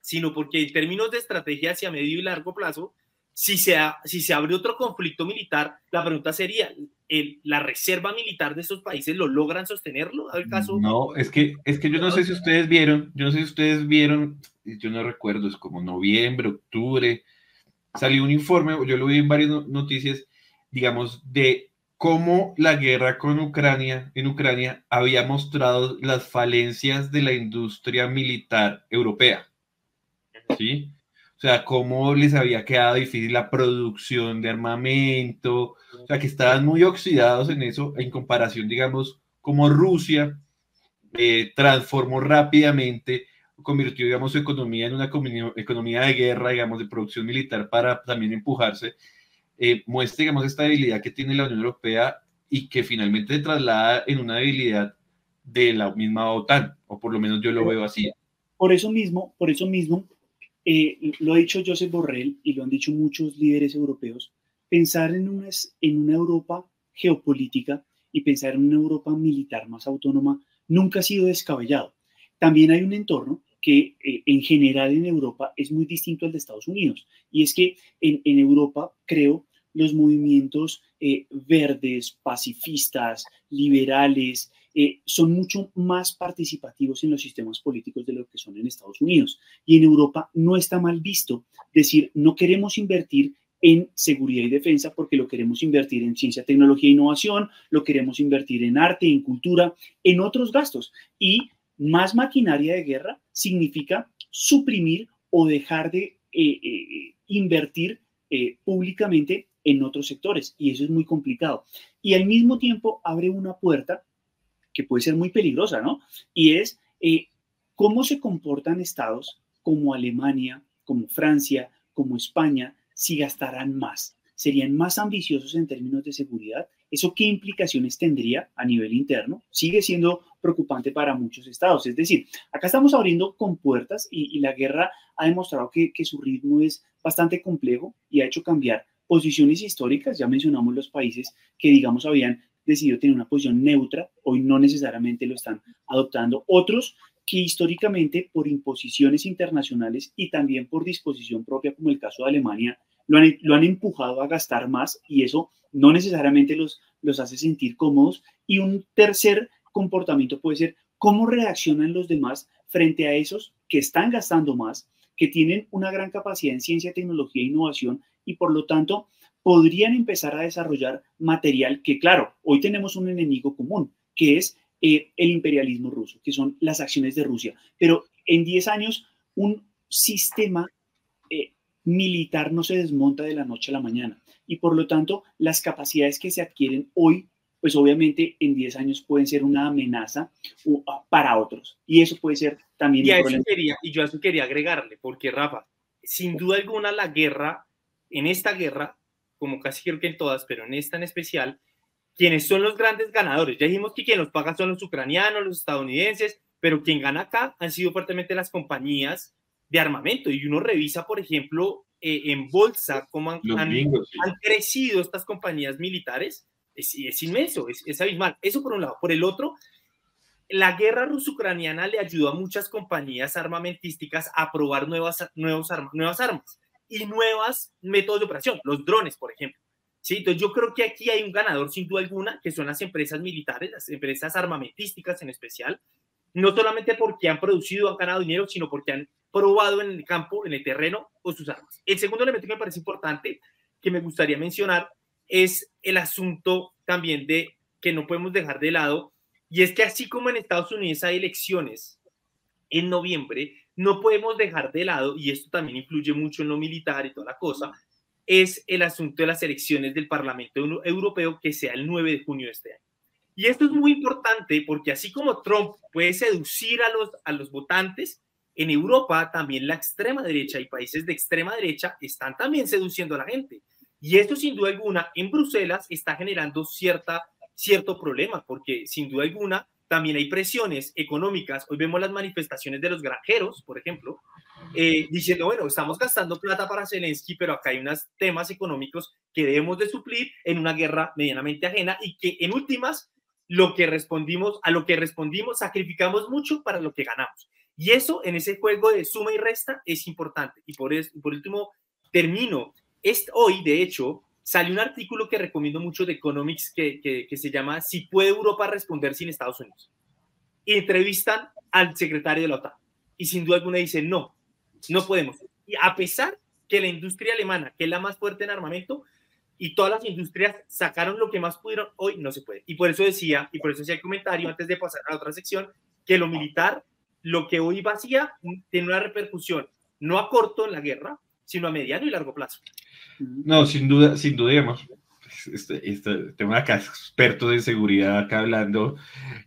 sino porque en términos de estrategia hacia medio y largo plazo, si se, si se abre otro conflicto militar, la pregunta sería, el, ¿la reserva militar de estos países lo logran sostenerlo? caso? No, es que, es que yo no sé si ustedes vieron, yo no sé si ustedes vieron, yo no recuerdo, es como noviembre, octubre, salió un informe, yo lo vi en varias noticias, digamos, de cómo la guerra con Ucrania, en Ucrania, había mostrado las falencias de la industria militar europea. ¿Sí? O sea, cómo les había quedado difícil la producción de armamento, o sea, que estaban muy oxidados en eso, en comparación, digamos, como Rusia eh, transformó rápidamente, convirtió, digamos, su economía en una economía de guerra, digamos, de producción militar para también empujarse eh, muestra, digamos, esta debilidad que tiene la Unión Europea y que finalmente se traslada en una debilidad de la misma OTAN, o por lo menos yo lo veo así. Por eso mismo, por eso mismo, eh, lo ha dicho Joseph Borrell y lo han dicho muchos líderes europeos, pensar en una, Europa geopolítica y pensar en una Europa militar más autónoma nunca ha sido descabellado. También hay un entorno que eh, en general en Europa es muy distinto al de Estados Unidos. Y es que en, en Europa, creo, los movimientos eh, verdes, pacifistas, liberales, eh, son mucho más participativos en los sistemas políticos de lo que son en Estados Unidos. Y en Europa no está mal visto decir, no queremos invertir en seguridad y defensa porque lo queremos invertir en ciencia, tecnología e innovación, lo queremos invertir en arte, en cultura, en otros gastos. Y más maquinaria de guerra significa suprimir o dejar de eh, invertir públicamente en otros sectores y eso es muy complicado. Y al mismo tiempo abre una puerta que puede ser muy peligrosa, ¿no? Y es eh, cómo se comportan estados como Alemania, como Francia, como España, si gastarán más. ¿Serían más ambiciosos en términos de seguridad? ¿Eso qué implicaciones tendría a nivel interno? Sigue siendo preocupante para muchos estados. Es decir, acá estamos abriendo con puertas y, la guerra ha demostrado que, su ritmo es bastante complejo y ha hecho cambiar posiciones históricas, ya mencionamos los países que, digamos, habían decidido tener una posición neutra, hoy no necesariamente lo están adoptando. Otros que históricamente, por imposiciones internacionales y también por disposición propia, como el caso de Alemania, lo han, lo han empujado a gastar más y eso no necesariamente los, los hace sentir cómodos. Y un tercer comportamiento puede ser cómo reaccionan los demás frente a esos que están gastando más, que tienen una gran capacidad en ciencia, tecnología e innovación y por lo tanto podrían empezar a desarrollar material que, claro, hoy tenemos un enemigo común, que es eh, el imperialismo ruso, que son las acciones de Rusia. Pero en 10 años, un sistema eh, militar no se desmonta de la noche a la mañana. Y por lo tanto, las capacidades que se adquieren hoy, pues obviamente en 10 años pueden ser una amenaza ah, para otros. Y eso puede ser también y un problema. y yo a eso quería agregarle, porque Rafa, sin duda alguna la guerra en esta guerra como casi creo que en todas, pero en esta en especial, quienes son los grandes ganadores. Ya dijimos que quien los paga son los ucranianos, los estadounidenses, pero quien gana acá han sido fuertemente las compañías de armamento. Y uno revisa, por ejemplo, eh, en bolsa cómo han, crecido estas compañías militares. Es, es inmenso, es, es, abismal. Eso por un lado. Por el otro, la guerra ruso-ucraniana le ayudó a muchas compañías armamentísticas a probar nuevas, nuevos nuevas armas y nuevos métodos de operación, los drones, por ejemplo. ¿Sí? Entonces yo creo que aquí hay un ganador sin duda alguna, que son las empresas militares, las empresas armamentísticas en especial, no solamente porque han producido, han ganado dinero, sino porque han probado en el campo, en el terreno, con sus armas. El segundo elemento que me parece importante, que me gustaría mencionar, es el asunto también de que no podemos dejar de lado, y es que así como en Estados Unidos hay elecciones en noviembre, no podemos dejar de lado, y esto también influye mucho en lo militar y toda la cosa, es el asunto de las elecciones del Parlamento Europeo que sea el 9 de junio de este año. Y esto es muy importante porque así como Trump puede seducir a los, a los votantes, en Europa también la extrema derecha y países de extrema derecha están también seduciendo a la gente. Y esto sin duda alguna en Bruselas está generando cierta cierto problema, porque sin duda alguna también hay presiones económicas. Hoy vemos las manifestaciones de los granjeros, por ejemplo, eh, diciendo, bueno, estamos gastando plata para Zelensky, pero acá hay unos temas económicos que debemos de suplir en una guerra medianamente ajena y que en últimas, lo que respondimos, a lo que respondimos, sacrificamos mucho para lo que ganamos. Y eso en ese juego de suma y resta es importante. Y por, eso, por último, termino. Es, hoy, de hecho, salió un artículo que recomiendo mucho de Economics que, que, se llama Si puede Europa responder sin Estados Unidos. Y entrevistan al secretario de la OTAN. Y sin duda alguna dice, no, no podemos. Y a pesar que la industria alemana, que es la más fuerte en armamento, y todas las industrias sacaron lo que más pudieron, hoy no se puede. Y por eso decía, y por eso decía el comentario antes de pasar a la otra sección, que lo militar, lo que hoy vacía, tiene una repercusión no a corto en la guerra, sino a mediano y largo plazo. No, sin duda, sin duda, digamos, este, este, tengo acá expertos de seguridad acá hablando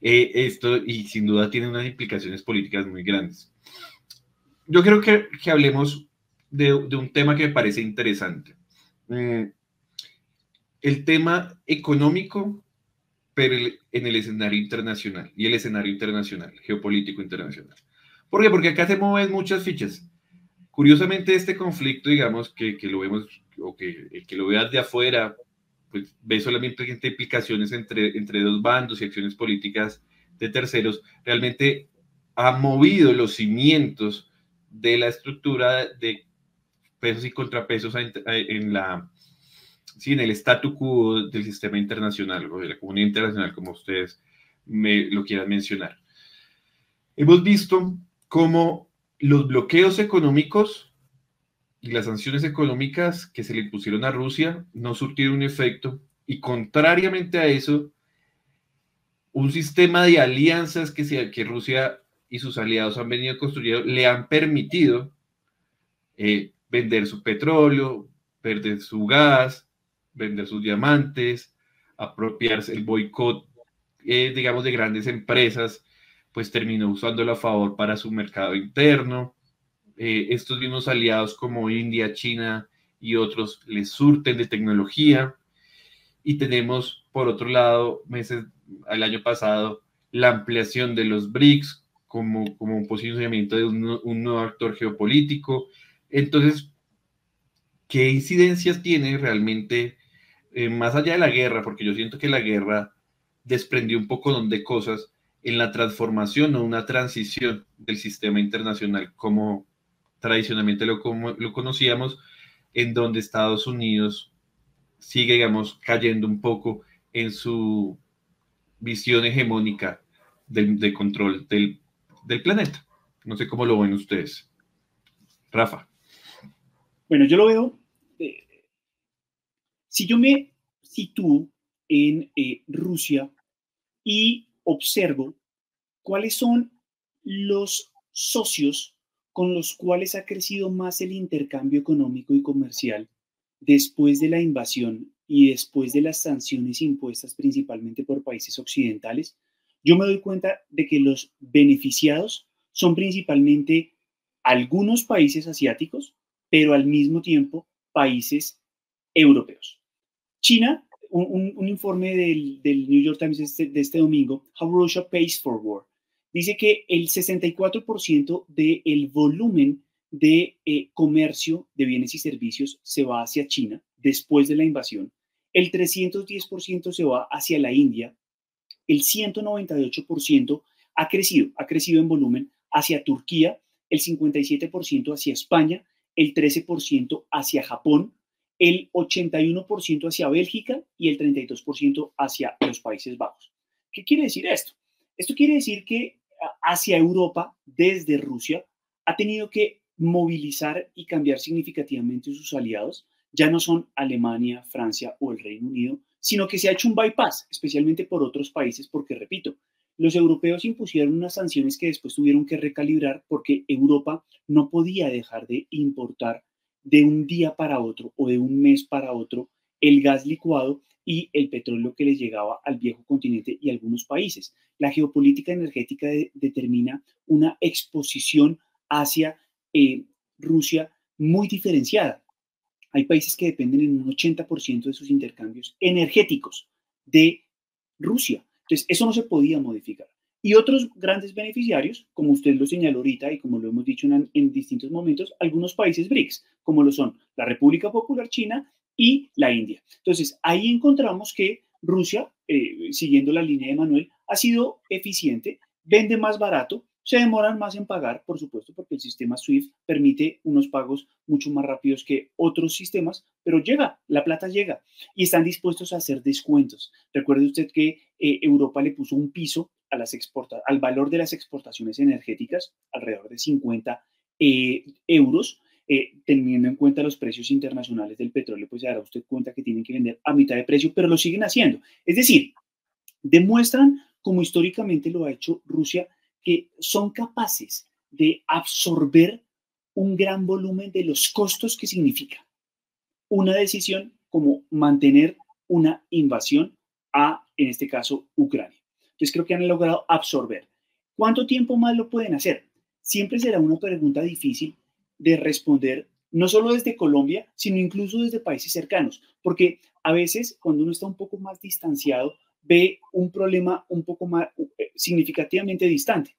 eh, esto y sin duda tiene unas implicaciones políticas muy grandes. Yo creo que, que hablemos de, de, un tema que me parece interesante. Mm, el tema económico, pero en el escenario internacional y el escenario internacional, geopolítico internacional. ¿Por qué? Porque acá se mueven muchas fichas. Curiosamente, este conflicto, digamos, que, que lo vemos o que que lo veas de afuera, pues ve solamente implicaciones entre, entre dos bandos y acciones políticas de terceros, realmente ha movido los cimientos de la estructura de pesos y contrapesos en la sí, en el statu quo del sistema internacional o de la comunidad internacional, como ustedes me lo quieran mencionar. Hemos visto cómo los bloqueos económicos y las sanciones económicas que se le impusieron a Rusia no surtieron un efecto. Y contrariamente a eso, un sistema de alianzas que, que Rusia y sus aliados han venido construyendo le han permitido eh, vender su petróleo, vender su gas, vender sus diamantes, apropiarse el boicot, eh, digamos, de grandes empresas, pues terminó usándolo a favor para su mercado interno. Eh, estos mismos aliados como India, China y otros les surten de tecnología. Y tenemos, por otro lado, meses al año pasado, la ampliación de los BRICS como, como un posicionamiento de un, nuevo actor geopolítico. Entonces, ¿qué incidencias tiene realmente eh, más allá de la guerra? Porque yo siento que la guerra desprendió un poco de cosas en la transformación o una transición del sistema internacional como tradicionalmente lo, conocíamos, en donde Estados Unidos sigue, digamos, cayendo un poco en su visión hegemónica de, control del, del, planeta. No sé cómo lo ven ustedes. Rafa. Bueno, yo lo veo. Eh, si yo me sitúo en eh, Rusia y observo cuáles son los socios con los cuales ha crecido más el intercambio económico y comercial después de la invasión y después de las sanciones impuestas principalmente por países occidentales, yo me doy cuenta de que los beneficiados son principalmente algunos países asiáticos, pero al mismo tiempo países europeos. China, un, informe del, New York Times este, de este, domingo, How Russia Pays for War, dice que el 64% del volumen de eh, comercio de bienes y servicios se va hacia China después de la invasión, el 310% se va hacia la India, el 198% ha crecido, ha crecido en volumen hacia Turquía, el 57% hacia España, el 13% hacia Japón, el 81% hacia Bélgica y el 32% hacia los Países Bajos. ¿Qué quiere decir esto? Esto quiere decir que hacia Europa, desde Rusia, ha tenido que movilizar y cambiar significativamente sus aliados. Ya no son Alemania, Francia o el Reino Unido, sino que se ha hecho un bypass, especialmente por otros países, porque, repito, los europeos impusieron unas sanciones que después tuvieron que recalibrar porque Europa no podía dejar de importar de un día para otro o de un mes para otro el gas licuado y el petróleo que les llegaba al viejo continente y algunos países. La geopolítica energética determina una exposición hacia eh, Rusia muy diferenciada. Hay países que dependen en un 80% de sus intercambios energéticos de Rusia. Entonces, eso no se podía modificar. Y otros grandes beneficiarios, como usted lo señaló ahorita y como lo hemos dicho en, distintos momentos, algunos países BRICS, como lo son la República Popular China y la India. Entonces, ahí encontramos que Rusia, eh, siguiendo la línea de Manuel, ha sido eficiente, vende más barato, se demoran más en pagar, por supuesto, porque el sistema SWIFT permite unos pagos mucho más rápidos que otros sistemas, pero llega, la plata llega y están dispuestos a hacer descuentos. Recuerde usted que eh, Europa le puso un piso a las exporta al valor de las exportaciones energéticas, alrededor de 50 eh, euros. Eh, teniendo en cuenta los precios internacionales del petróleo, pues se dará usted cuenta que tienen que vender a mitad de precio, pero lo siguen haciendo. Es decir, demuestran, como históricamente lo ha hecho Rusia, que son capaces de absorber un gran volumen de los costos que significa una decisión como mantener una invasión a, en este caso, Ucrania. Entonces creo que han logrado absorber. ¿Cuánto tiempo más lo pueden hacer? Siempre será una pregunta difícil de responder, no solo desde Colombia, sino incluso desde países cercanos, porque a veces cuando uno está un poco más distanciado, ve un problema un poco más eh, significativamente distante.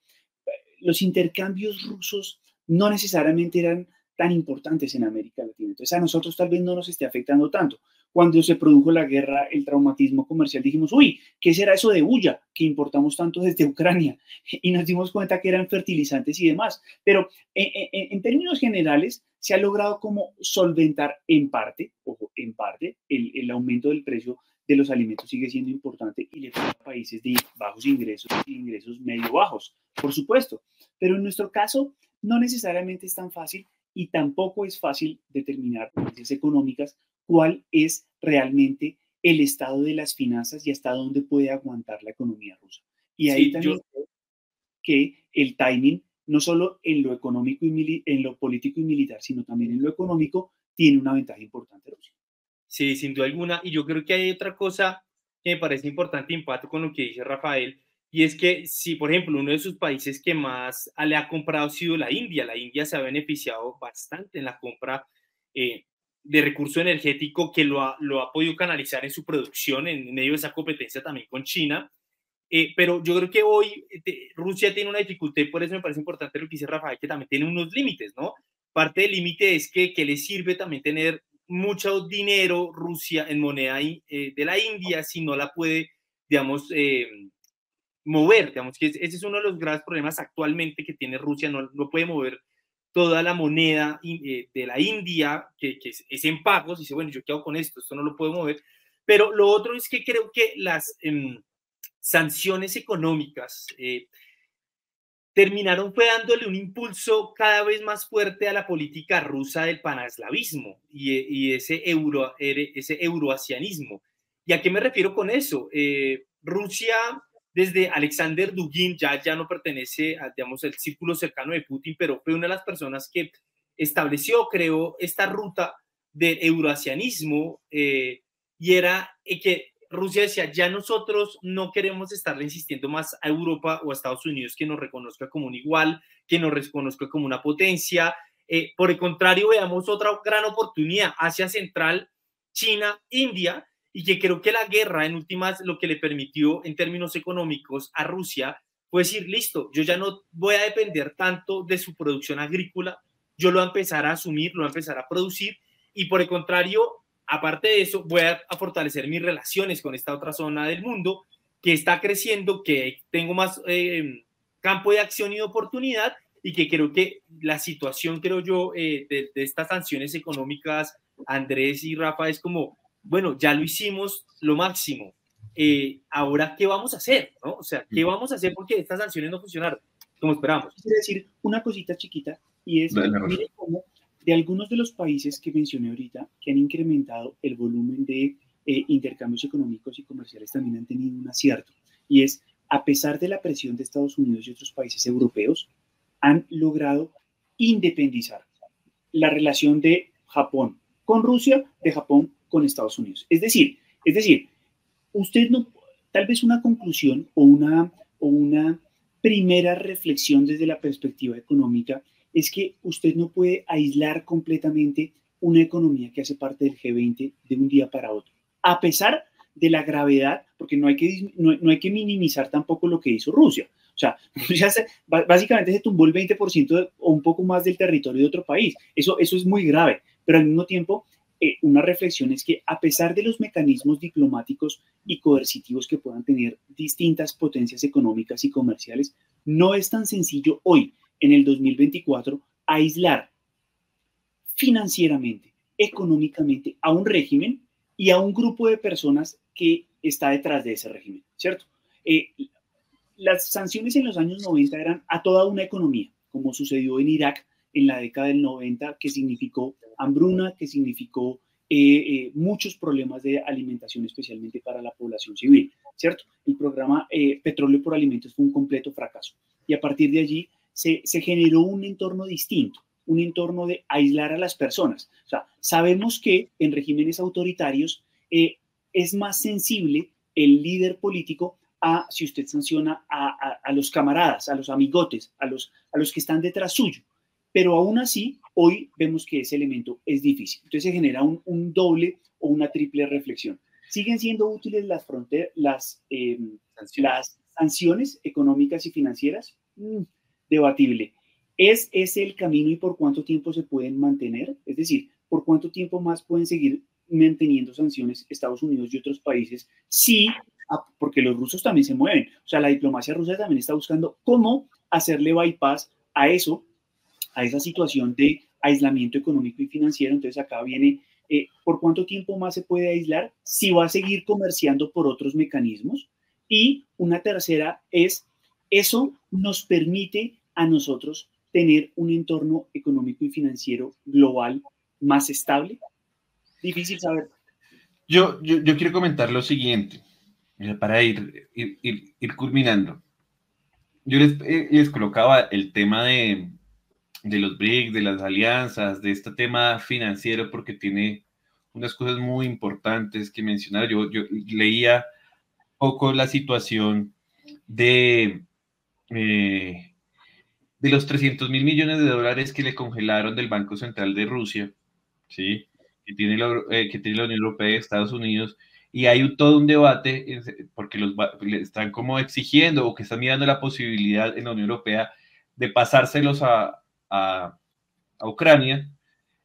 Los intercambios rusos no necesariamente eran tan importantes en América Latina. Entonces a nosotros tal vez no nos esté afectando tanto. Cuando se produjo la guerra, el traumatismo comercial, dijimos, uy, ¿qué será eso de bulla que importamos tanto desde Ucrania? [laughs] Y nos dimos cuenta que eran fertilizantes y demás. Pero en, términos generales, se ha logrado como solventar en parte, ojo, en parte, el, el aumento del precio de los alimentos sigue siendo importante y le toca a países de bajos ingresos y ingresos medio bajos, por supuesto. Pero en nuestro caso, no necesariamente es tan fácil y tampoco es fácil determinar por económicas cuál es realmente el estado de las finanzas y hasta dónde puede aguantar la economía rusa. Y ahí también que el timing, no solo en lo económico y en lo político y militar, sino también en lo económico, tiene una ventaja importante Rusia. Sí, sin duda alguna. Y yo creo que hay otra cosa que me parece importante, impacto con lo que dice Rafael, y es que si, por ejemplo, uno de sus países que más le ha comprado ha sido la India, la India se ha beneficiado bastante en la compra eh, de recurso energético que lo ha, lo ha podido canalizar en su producción en medio de esa competencia también con China. Eh, pero yo creo que hoy eh, Rusia tiene una dificultad por eso me parece importante lo que dice Rafael, que también tiene unos límites, ¿no? Parte del límite es que, que le sirve también tener mucho dinero Rusia en moneda eh, de la India si no la puede, digamos, eh, mover. Digamos que ese es uno de los graves problemas actualmente que tiene Rusia, no, no puede mover toda la moneda eh, de la India, que, que es, en pagos, y dice, bueno, yo qué hago con esto, esto no lo puedo mover. Pero lo otro es que creo que las em, sanciones económicas terminaron fue dándole un impulso cada vez más fuerte a la política rusa del panaslavismo y, ese, euro, ese euroasianismo. ¿Y a qué me refiero con eso? Eh, Rusia, desde Alexander Dugin, ya, ya no pertenece a, digamos, el círculo cercano de Putin, pero fue una de las personas que estableció, creó esta ruta del euroasianismo eh, y era eh, que Rusia decía, ya nosotros no queremos estarle insistiendo más a Europa o a Estados Unidos que nos reconozca como un igual, que nos reconozca como una potencia. Eh, por el contrario, veamos otra gran oportunidad, Asia Central, China, India, y que creo que la guerra en últimas lo que le permitió en términos económicos a Rusia fue decir, listo, yo ya no voy a depender tanto de su producción agrícola, yo lo voy a empezar a asumir, lo voy a empezar a producir y por el contrario, aparte de eso, voy a, fortalecer mis relaciones con esta otra zona del mundo que está creciendo, que tengo más eh, campo de acción y de oportunidad y que creo que la situación, creo yo, eh, de, estas sanciones económicas, Andrés y Rafa, es como, bueno, ya lo hicimos lo máximo. Eh, ahora, ¿qué vamos a hacer? ¿no? O sea, ¿qué vamos a hacer porque estas sanciones no funcionaron como esperamos? Quiero decir una cosita chiquita y es, mire cómo de algunos de los países que mencioné ahorita, que han incrementado el volumen de eh, intercambios económicos y comerciales, también han tenido un acierto. Y es, a pesar de la presión de Estados Unidos y otros países europeos, han logrado independizar la relación de Japón con Rusia, de Japón con Estados Unidos. Es decir, es decir, usted no, tal vez una conclusión o una, o una primera reflexión desde la perspectiva económica es que usted no puede aislar completamente una economía que hace parte del G20 de un día para otro, a pesar de la gravedad, porque no hay que, no hay que minimizar tampoco lo que hizo Rusia. O sea, [laughs] básicamente se tumbó el 20% o un poco más del territorio de otro país. Eso, eso es muy grave, pero al mismo tiempo, eh, una reflexión es que a pesar de los mecanismos diplomáticos y coercitivos que puedan tener distintas potencias económicas y comerciales, no es tan sencillo hoy, en el 2024, aislar financieramente, económicamente a un régimen y a un grupo de personas que está detrás de ese régimen, ¿cierto? Eh, las sanciones en los años 90 eran a toda una economía, como sucedió en Irak en la década del 90, que significó hambruna, que significó eh, eh, muchos problemas de alimentación, especialmente para la población civil, ¿cierto? El programa eh, Petróleo por Alimentos fue un completo fracaso. Y a partir de allí se, se generó un entorno distinto, un entorno de aislar a las personas. O sea, sabemos que en regímenes autoritarios es más sensible el líder político si usted sanciona a, los camaradas, a los amigotes, a los, a los que están detrás suyo. Pero aún así, hoy vemos que ese elemento es difícil. Entonces se genera un, doble o una triple reflexión. ¿Siguen siendo útiles las, las, em, las sanciones económicas y financieras? Mm, debatible. ¿Es ese el camino y por cuánto tiempo se pueden mantener? Es decir, ¿por cuánto tiempo más pueden seguir manteniendo sanciones Estados Unidos y otros países si Ah, porque los rusos también se mueven. O sea, la diplomacia rusa también está buscando cómo hacerle bypass a eso, a esa situación de aislamiento económico y financiero. Entonces acá viene, eh, ¿por cuánto tiempo más se puede aislar? Si va a seguir comerciando por otros mecanismos. Y una tercera es, eso nos permite a nosotros tener un entorno económico y financiero global más estable. Difícil saber. Yo, yo, yo quiero comentar lo siguiente para ir, ir, culminando. Yo eh, les, colocaba el tema de, de los BRICS, de las alianzas, de este tema financiero, porque tiene unas cosas muy importantes que mencionar. Yo, yo leía poco la situación de, eh, de los 300 mil millones de dólares que le congelaron del Banco Central de Rusia, ¿sí? que, tiene la, eh, que tiene la Unión Europea y Estados Unidos, y hay todo un debate porque los están como exigiendo o que están mirando la posibilidad en la Unión Europea de pasárselos a, a, Ucrania,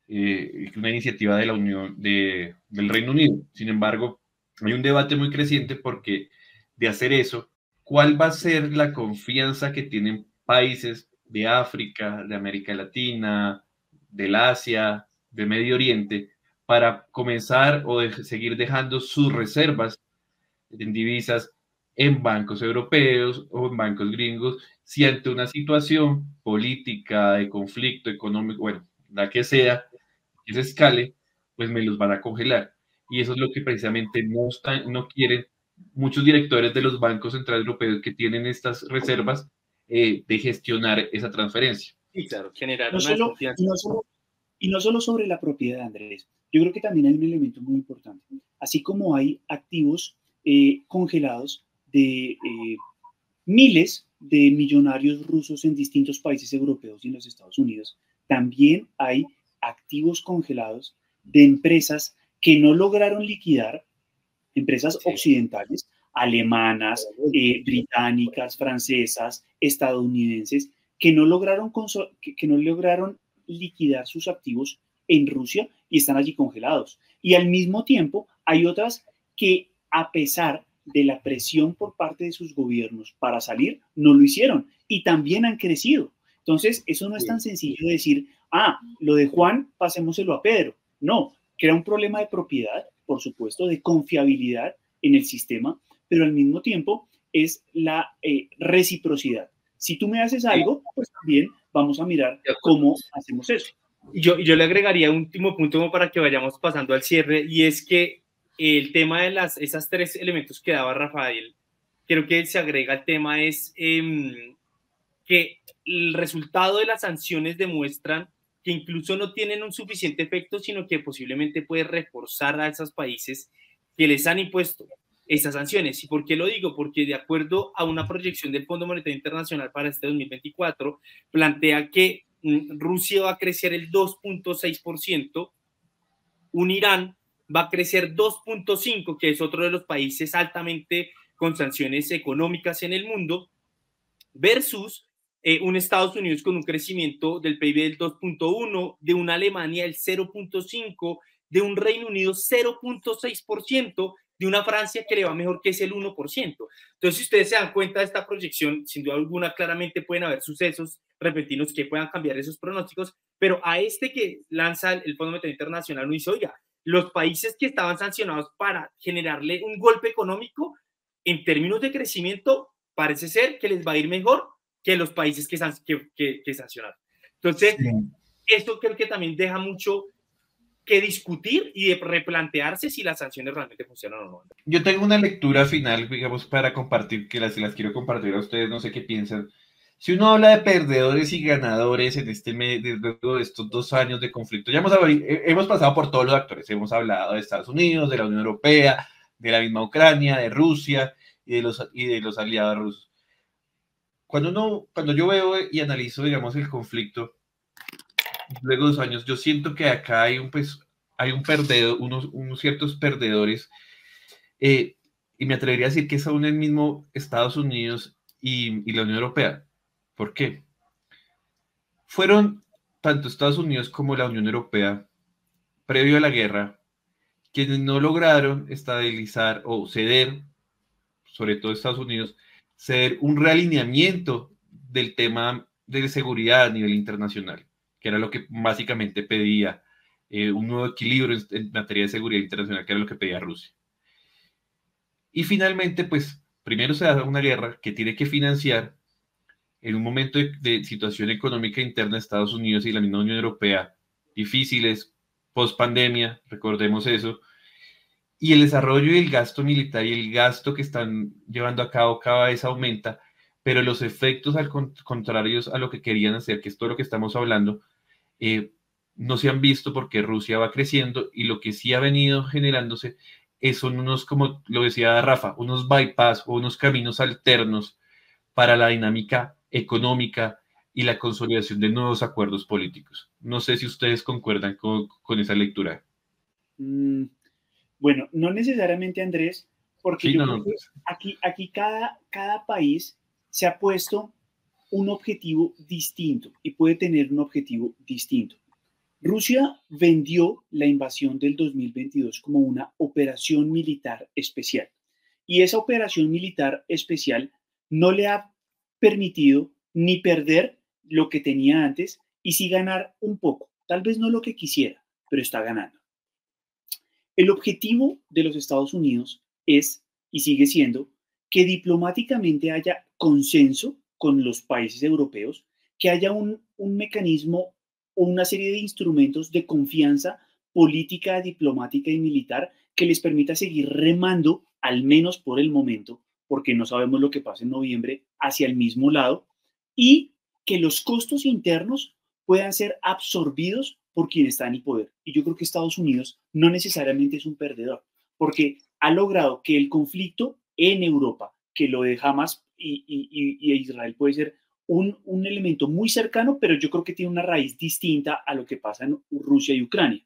eh, una iniciativa de la Unión de, del Reino Unido. Sin embargo, hay un debate muy creciente porque de hacer eso, ¿cuál va a ser la confianza que tienen países de África, de América Latina, del Asia, de Medio Oriente, para comenzar o seguir dejando sus reservas en divisas en bancos europeos o en bancos gringos, si ante una situación política, de conflicto económico, bueno, la que sea, que se escale, pues me los van a congelar. Y eso es lo que precisamente no, están, no quieren muchos directores de los bancos centrales europeos que tienen estas reservas eh, de gestionar esa transferencia. Sí, claro, generar no solo, y no solo sobre la propiedad, Andrés. Yo creo que también hay un elemento muy importante. Así como hay activos eh, congelados de eh, miles de millonarios rusos en distintos países europeos y en los Estados Unidos, también hay activos congelados de empresas que no lograron liquidar empresas occidentales, alemanas, eh, británicas, francesas, estadounidenses, que no, lograron que no lograron liquidar sus activos en Rusia y están allí congelados. Y al mismo tiempo hay otras que a pesar de la presión por parte de sus gobiernos para salir, no lo hicieron y también han crecido. Entonces, eso no es tan sencillo de decir, ah, lo de Juan, pasémoselo a Pedro. No, crea un problema de propiedad, por supuesto, de confiabilidad en el sistema, pero al mismo tiempo es la eh, reciprocidad. Si tú me haces algo, pues también vamos a mirar cómo hacemos eso. Yo, yo le agregaría un último punto para que vayamos pasando al cierre y es que el tema de las, esas tres elementos que daba Rafael, creo que se agrega el tema es em, que el resultado de las sanciones demuestran que incluso no tienen un suficiente efecto, sino que posiblemente puede reforzar a esos países que les han impuesto esas sanciones. ¿Y por qué lo digo? Porque de acuerdo a una proyección del Fondo Monetario Internacional para este 2024, plantea que mm, Rusia va a crecer el 2.6%, un Irán va a crecer 2.5%, que es otro de los países altamente con sanciones económicas en el mundo, versus eh, un Estados Unidos con un crecimiento del PIB del 2.1, de una Alemania el 0.5, de un Reino Unido 0.6%, de una Francia que le va mejor que es el 1%. Entonces, si ustedes se dan cuenta de esta proyección, sin duda alguna, claramente pueden haber sucesos repentinos que puedan cambiar esos pronósticos, pero a este que lanza el Fondo Monetario Internacional no dice, oiga, los países que estaban sancionados para generarle un golpe económico, en términos de crecimiento, parece ser que les va a ir mejor que los países que, que, que, sancionaron. Entonces, esto creo que también deja mucho que discutir y de replantearse si las sanciones realmente funcionan o no. Yo tengo una lectura final, digamos, para compartir, que las, las quiero compartir a ustedes, no sé qué piensan. Si uno habla de perdedores y ganadores en este medio, luego de estos dos años de conflicto, ya hemos, hemos pasado por todos los actores, hemos hablado de Estados Unidos, de la Unión Europea, de la misma Ucrania, de Rusia y de los, y de los aliados rusos cuando, uno, cuando yo veo y analizo, digamos, el conflicto, luego de dos años, yo siento que acá hay un, pues, hay un perdedor, unos, unos ciertos perdedores, eh, y me atrevería a decir que son el mismo Estados Unidos y, y la Unión Europea. ¿Por qué? Fueron tanto Estados Unidos como la Unión Europea, previo a la guerra, quienes no lograron estabilizar o ceder, sobre todo Estados Unidos, ser un realineamiento del tema de seguridad a nivel internacional, que era lo que básicamente pedía eh, un nuevo equilibrio en, materia de seguridad internacional, que era lo que pedía Rusia. Y finalmente, pues, primero se da una guerra que tiene que financiar en un momento de, de situación económica interna de Estados Unidos y la misma Unión Europea, difíciles, post pandemia, recordemos eso, y el desarrollo y el gasto militar y el gasto que están llevando a cabo cada vez aumenta, pero los efectos al contrarios a lo que querían hacer, que es todo lo que estamos hablando, eh, no se han visto porque Rusia va creciendo y lo que sí ha venido generándose son unos, como lo decía Rafa, unos bypass o unos caminos alternos para la dinámica económica y la consolidación de nuevos acuerdos políticos. No sé si ustedes concuerdan con, esa lectura. Mm, bueno, no necesariamente Andrés, porque aquí, aquí cada, cada país se ha puesto un objetivo distinto y puede tener un objetivo distinto. Rusia vendió la invasión del 2022 como una operación militar especial y esa operación militar especial no le ha permitido ni perder lo que tenía antes y sí ganar un poco, tal vez no lo que quisiera, pero está ganando. El objetivo de los Estados Unidos es, y sigue siendo, que diplomáticamente haya consenso con los países europeos, que haya un, mecanismo o una serie de instrumentos de confianza política, diplomática y militar que les permita seguir remando, al menos por el momento, porque no sabemos lo que pasa en noviembre, hacia el mismo lado, y que los costos internos puedan ser absorbidos por quien está en el poder. Y yo creo que Estados Unidos no necesariamente es un perdedor, porque ha logrado que el conflicto en Europa, que lo de Hamas y, Israel puede ser un, elemento muy cercano, pero yo creo que tiene una raíz distinta a lo que pasa en Rusia y Ucrania.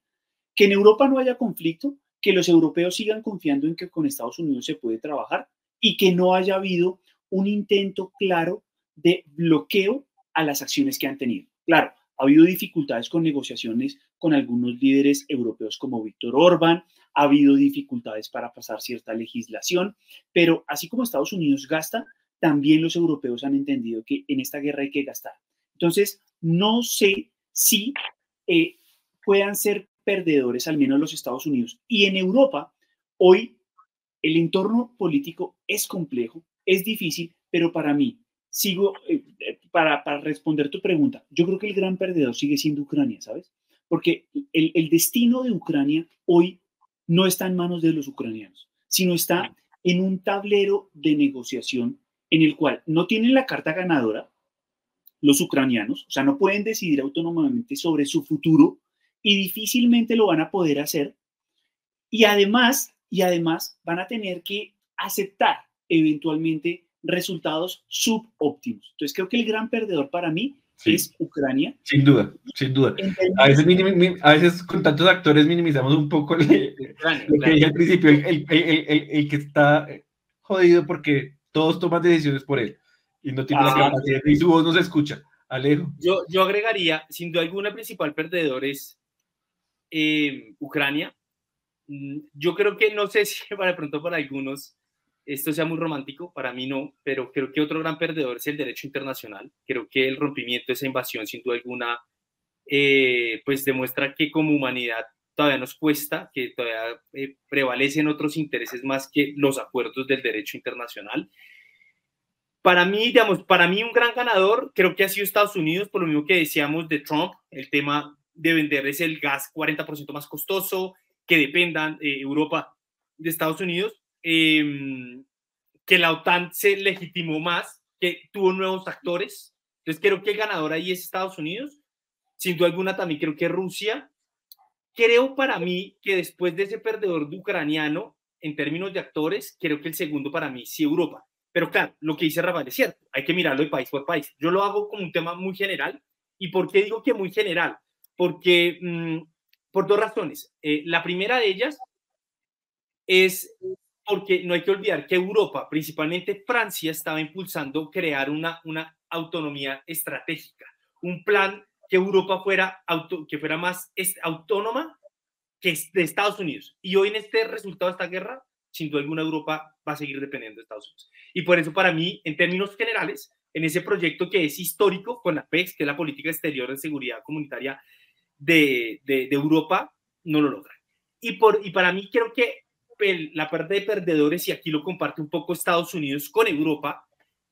Que en Europa no haya conflicto que los europeos sigan confiando en que con Estados Unidos se puede trabajar y que no haya habido un intento claro de bloqueo a las acciones que han tenido. Claro, ha habido dificultades con negociaciones con algunos líderes europeos como Víctor Orbán, ha habido dificultades para pasar cierta legislación, pero así como Estados Unidos gasta, también los europeos han entendido que en esta guerra hay que gastar. Entonces, no sé si eh, puedan ser perdedores, al menos los Estados Unidos. Y en Europa, hoy el entorno político es complejo, es difícil, pero para mí, sigo, eh, eh, para, para, responder tu pregunta, yo creo que el gran perdedor sigue siendo Ucrania, ¿sabes? Porque el, el destino de Ucrania hoy no está en manos de los ucranianos, sino está en un tablero de negociación en el cual no tienen la carta ganadora los ucranianos, o sea, no pueden decidir autónomamente sobre su futuro y difícilmente lo van a poder hacer. Y además, y además van a tener que aceptar eventualmente resultados subóptimos. Entonces creo que el gran perdedor para mí es Ucrania. Sin duda, sin duda. A veces, a veces, con tantos actores minimizamos un poco lo que dije al principio, el, el, que está jodido porque todos toman decisiones por él y no tiene la ah, capacidad y su voz no se escucha. Alejo. Yo, yo agregaría, sin duda alguna, el principal perdedor es eh, Ucrania. Mm, yo creo que, no sé [laughs] si para pronto para algunos esto sea muy romántico, para mí no, pero creo que otro gran perdedor es el derecho internacional. Creo que el rompimiento de esa invasión, sin duda alguna, eh, pues demuestra que como humanidad todavía nos cuesta, que todavía eh, prevalecen otros intereses más que los acuerdos del derecho internacional. Para mí, digamos, para mí un gran ganador creo que ha sido Estados Unidos, por lo mismo que decíamos de Trump, el tema de venderles el gas 40% más costoso, que dependan eh, Europa de Estados Unidos, em, que la OTAN se legitimó más, que tuvo nuevos actores. Entonces creo que el ganador ahí es Estados Unidos. Sin duda alguna también creo que Rusia. Creo para mí que después de ese perdedor de ucraniano, en términos de actores, creo que el segundo para mí sí Europa. Pero claro, lo que dice Rafael es cierto, hay que mirarlo de país por país. Yo lo hago como un tema muy general. ¿Y por qué digo que muy general? porque mm, por dos razones. Eh, la primera de ellas es porque no hay que olvidar que Europa, principalmente Francia, estaba impulsando crear una, una autonomía estratégica, un plan que Europa fuera, auto, que fuera más autónoma que de Estados Unidos. Y hoy en este resultado de esta guerra, sin duda alguna, Europa va a seguir dependiendo de Estados Unidos. Y por eso, para mí, en términos generales, en ese proyecto que es histórico con la PEX, que es la Política Exterior de Seguridad Comunitaria de, de, Europa no lo logran. Y, por, y para mí creo que la parte de perdedores, y aquí lo comparte un poco Estados Unidos con Europa,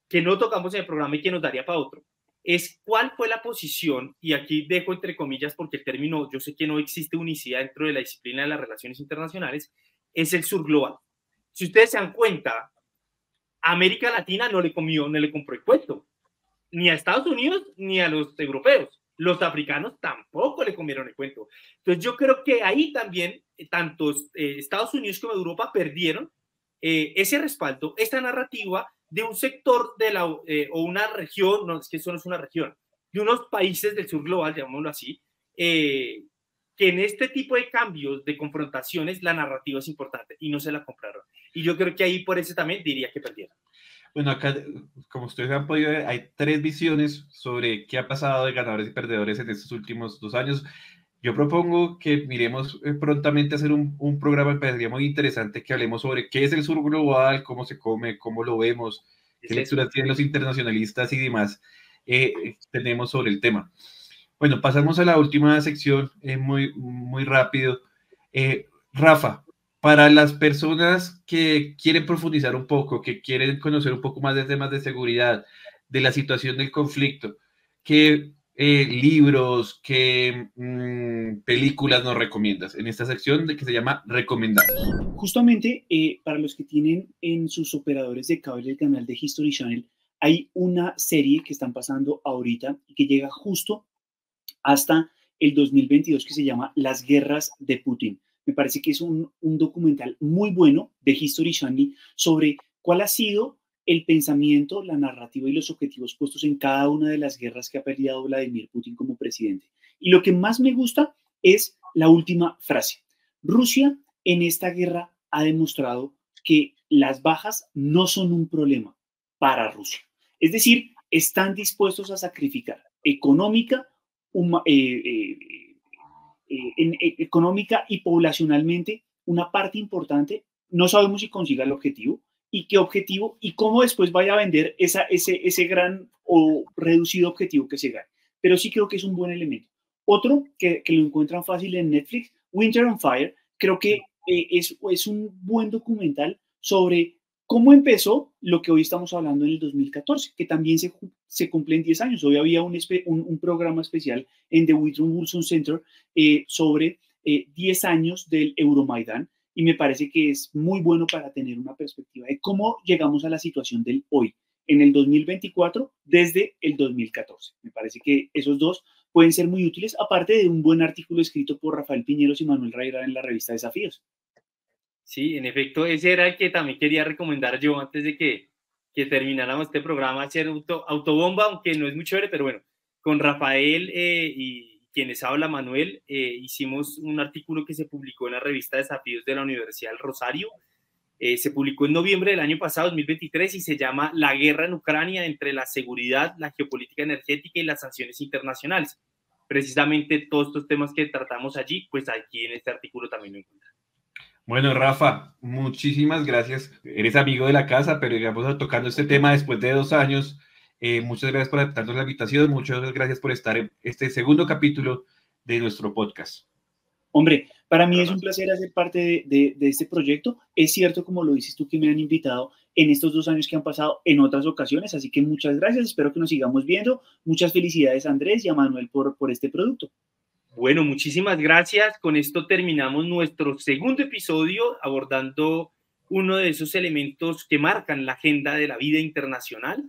que no tocamos en el programa y que nos daría para otro, es cuál fue la posición, y aquí dejo entre comillas porque el término, yo sé que no existe unicidad dentro de la disciplina de las relaciones internacionales, es el sur global. Si ustedes se dan cuenta, América Latina no le comió, no le compró el cuento, ni a Estados Unidos ni a los europeos los africanos tampoco le comieron el cuento. Entonces yo creo que ahí también, eh, tanto eh, Estados Unidos como Europa perdieron eh, ese respaldo, esta narrativa de un sector de la, o una región, no es que eso no es una región, de unos países del sur global, llamémoslo así, que en este tipo de cambios, de confrontaciones, la narrativa es importante y no se la compraron. Y yo creo que ahí por eso también diría que perdieron. Bueno, acá, como ustedes han podido ver, hay tres visiones sobre qué ha pasado de ganadores y perdedores en estos últimos dos años. Yo propongo que miremos eh, prontamente hacer un, un programa, sería muy interesante que hablemos sobre qué es el sur global, cómo se come, cómo lo vemos, qué lecturas tienen los internacionalistas y demás eh, tenemos sobre el tema. Bueno, pasamos a la última sección, eh, muy, muy rápido. Rafa, para las personas que quieren profundizar un poco, que quieren conocer un poco más de temas de seguridad, de la situación del conflicto, ¿qué eh, libros, qué mm, películas nos recomiendas en esta sección de que se llama Recomendados? Justamente eh, para los que tienen en sus operadores de cable el canal de History Channel, hay una serie que están pasando ahorita y que llega justo hasta el 2022 que se llama Las guerras de Putin me parece que es un, documental muy bueno de History Channel sobre cuál ha sido el pensamiento, la narrativa y los objetivos puestos en cada una de las guerras que ha peleado Vladimir Putin como presidente. Y lo que más me gusta es la última frase. Rusia en esta guerra ha demostrado que las bajas no son un problema para Rusia. Es decir, están dispuestos a sacrificar económica, eh, eh, eh, económica y poblacionalmente una parte importante. No sabemos si consiga el objetivo y qué objetivo y cómo después vaya a vender esa, ese, ese gran o reducido objetivo que se gane. Pero sí creo que es un buen elemento. Otro que, que lo encuentran fácil en Netflix, Winter on Fire, creo que es, es un buen documental sobre cómo empezó lo que hoy estamos hablando en el 2014, que también se, se cumplen 10 años. Hoy había un, programa especial en The Woodrow Wilson Center eh, sobre 10 eh, años del Euromaidan y me parece que es muy bueno para tener una perspectiva de cómo llegamos a la situación del hoy, en el 2024, desde el 2014. Me parece que esos dos pueden ser muy útiles, aparte de un buen artículo escrito por Rafael Piñeros y Manuel Rayra en la revista Desafíos. Sí, en efecto, ese era el que también quería recomendar yo antes de que, que termináramos este programa, hacer auto, autobomba, aunque no es muy chévere, pero bueno, con Rafael eh, y quienes habla Manuel, eh, hicimos un artículo que se publicó en la revista Desafíos de la Universidad del Rosario. Eh, se publicó en noviembre del año pasado, 2023, y se llama La guerra en Ucrania entre la seguridad, la geopolítica energética y las sanciones internacionales. Precisamente todos estos temas que tratamos allí, pues aquí en este artículo también lo encuentran. Bueno, Rafa, muchísimas gracias. Eres amigo de la casa, pero digamos, tocando este tema después de dos años, eh, muchas gracias por aceptarnos la invitación, muchas gracias por estar en este segundo capítulo de nuestro podcast. Hombre, para mí es un placer hacer parte de, este proyecto. Es cierto, como lo dices tú, que me han invitado en estos dos años que han pasado en otras ocasiones, así que muchas gracias, espero que nos sigamos viendo. Muchas felicidades a Andrés y a Manuel por, por este producto. Bueno, muchísimas gracias. Con esto terminamos nuestro segundo episodio abordando uno de esos elementos que marcan la agenda de la vida internacional.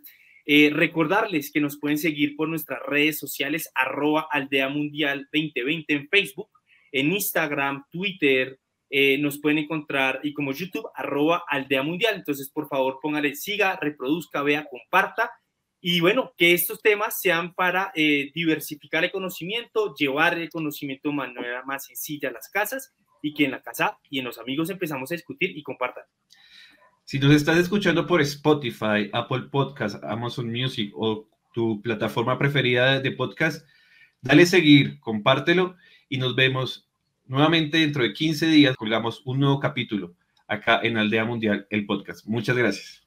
Eh, recordarles que nos pueden seguir por nuestras redes sociales, arroba aldea mundial 2020 en Facebook, en Instagram, Twitter, eh, nos pueden encontrar y como YouTube, arroba aldea mundial. Entonces, por favor, póngale siga, reproduzca, vea, comparta y bueno, que estos temas sean para eh, diversificar el conocimiento, llevar el conocimiento de manera más sencilla a las casas y que en la casa y en los amigos empezamos a discutir y compartan. Si nos estás escuchando por Spotify, Apple Podcast, Amazon Music o tu plataforma preferida de podcast, dale seguir, compártelo y nos vemos nuevamente dentro de 15 días. Colgamos un nuevo capítulo acá en Aldea Mundial, el podcast. Muchas gracias.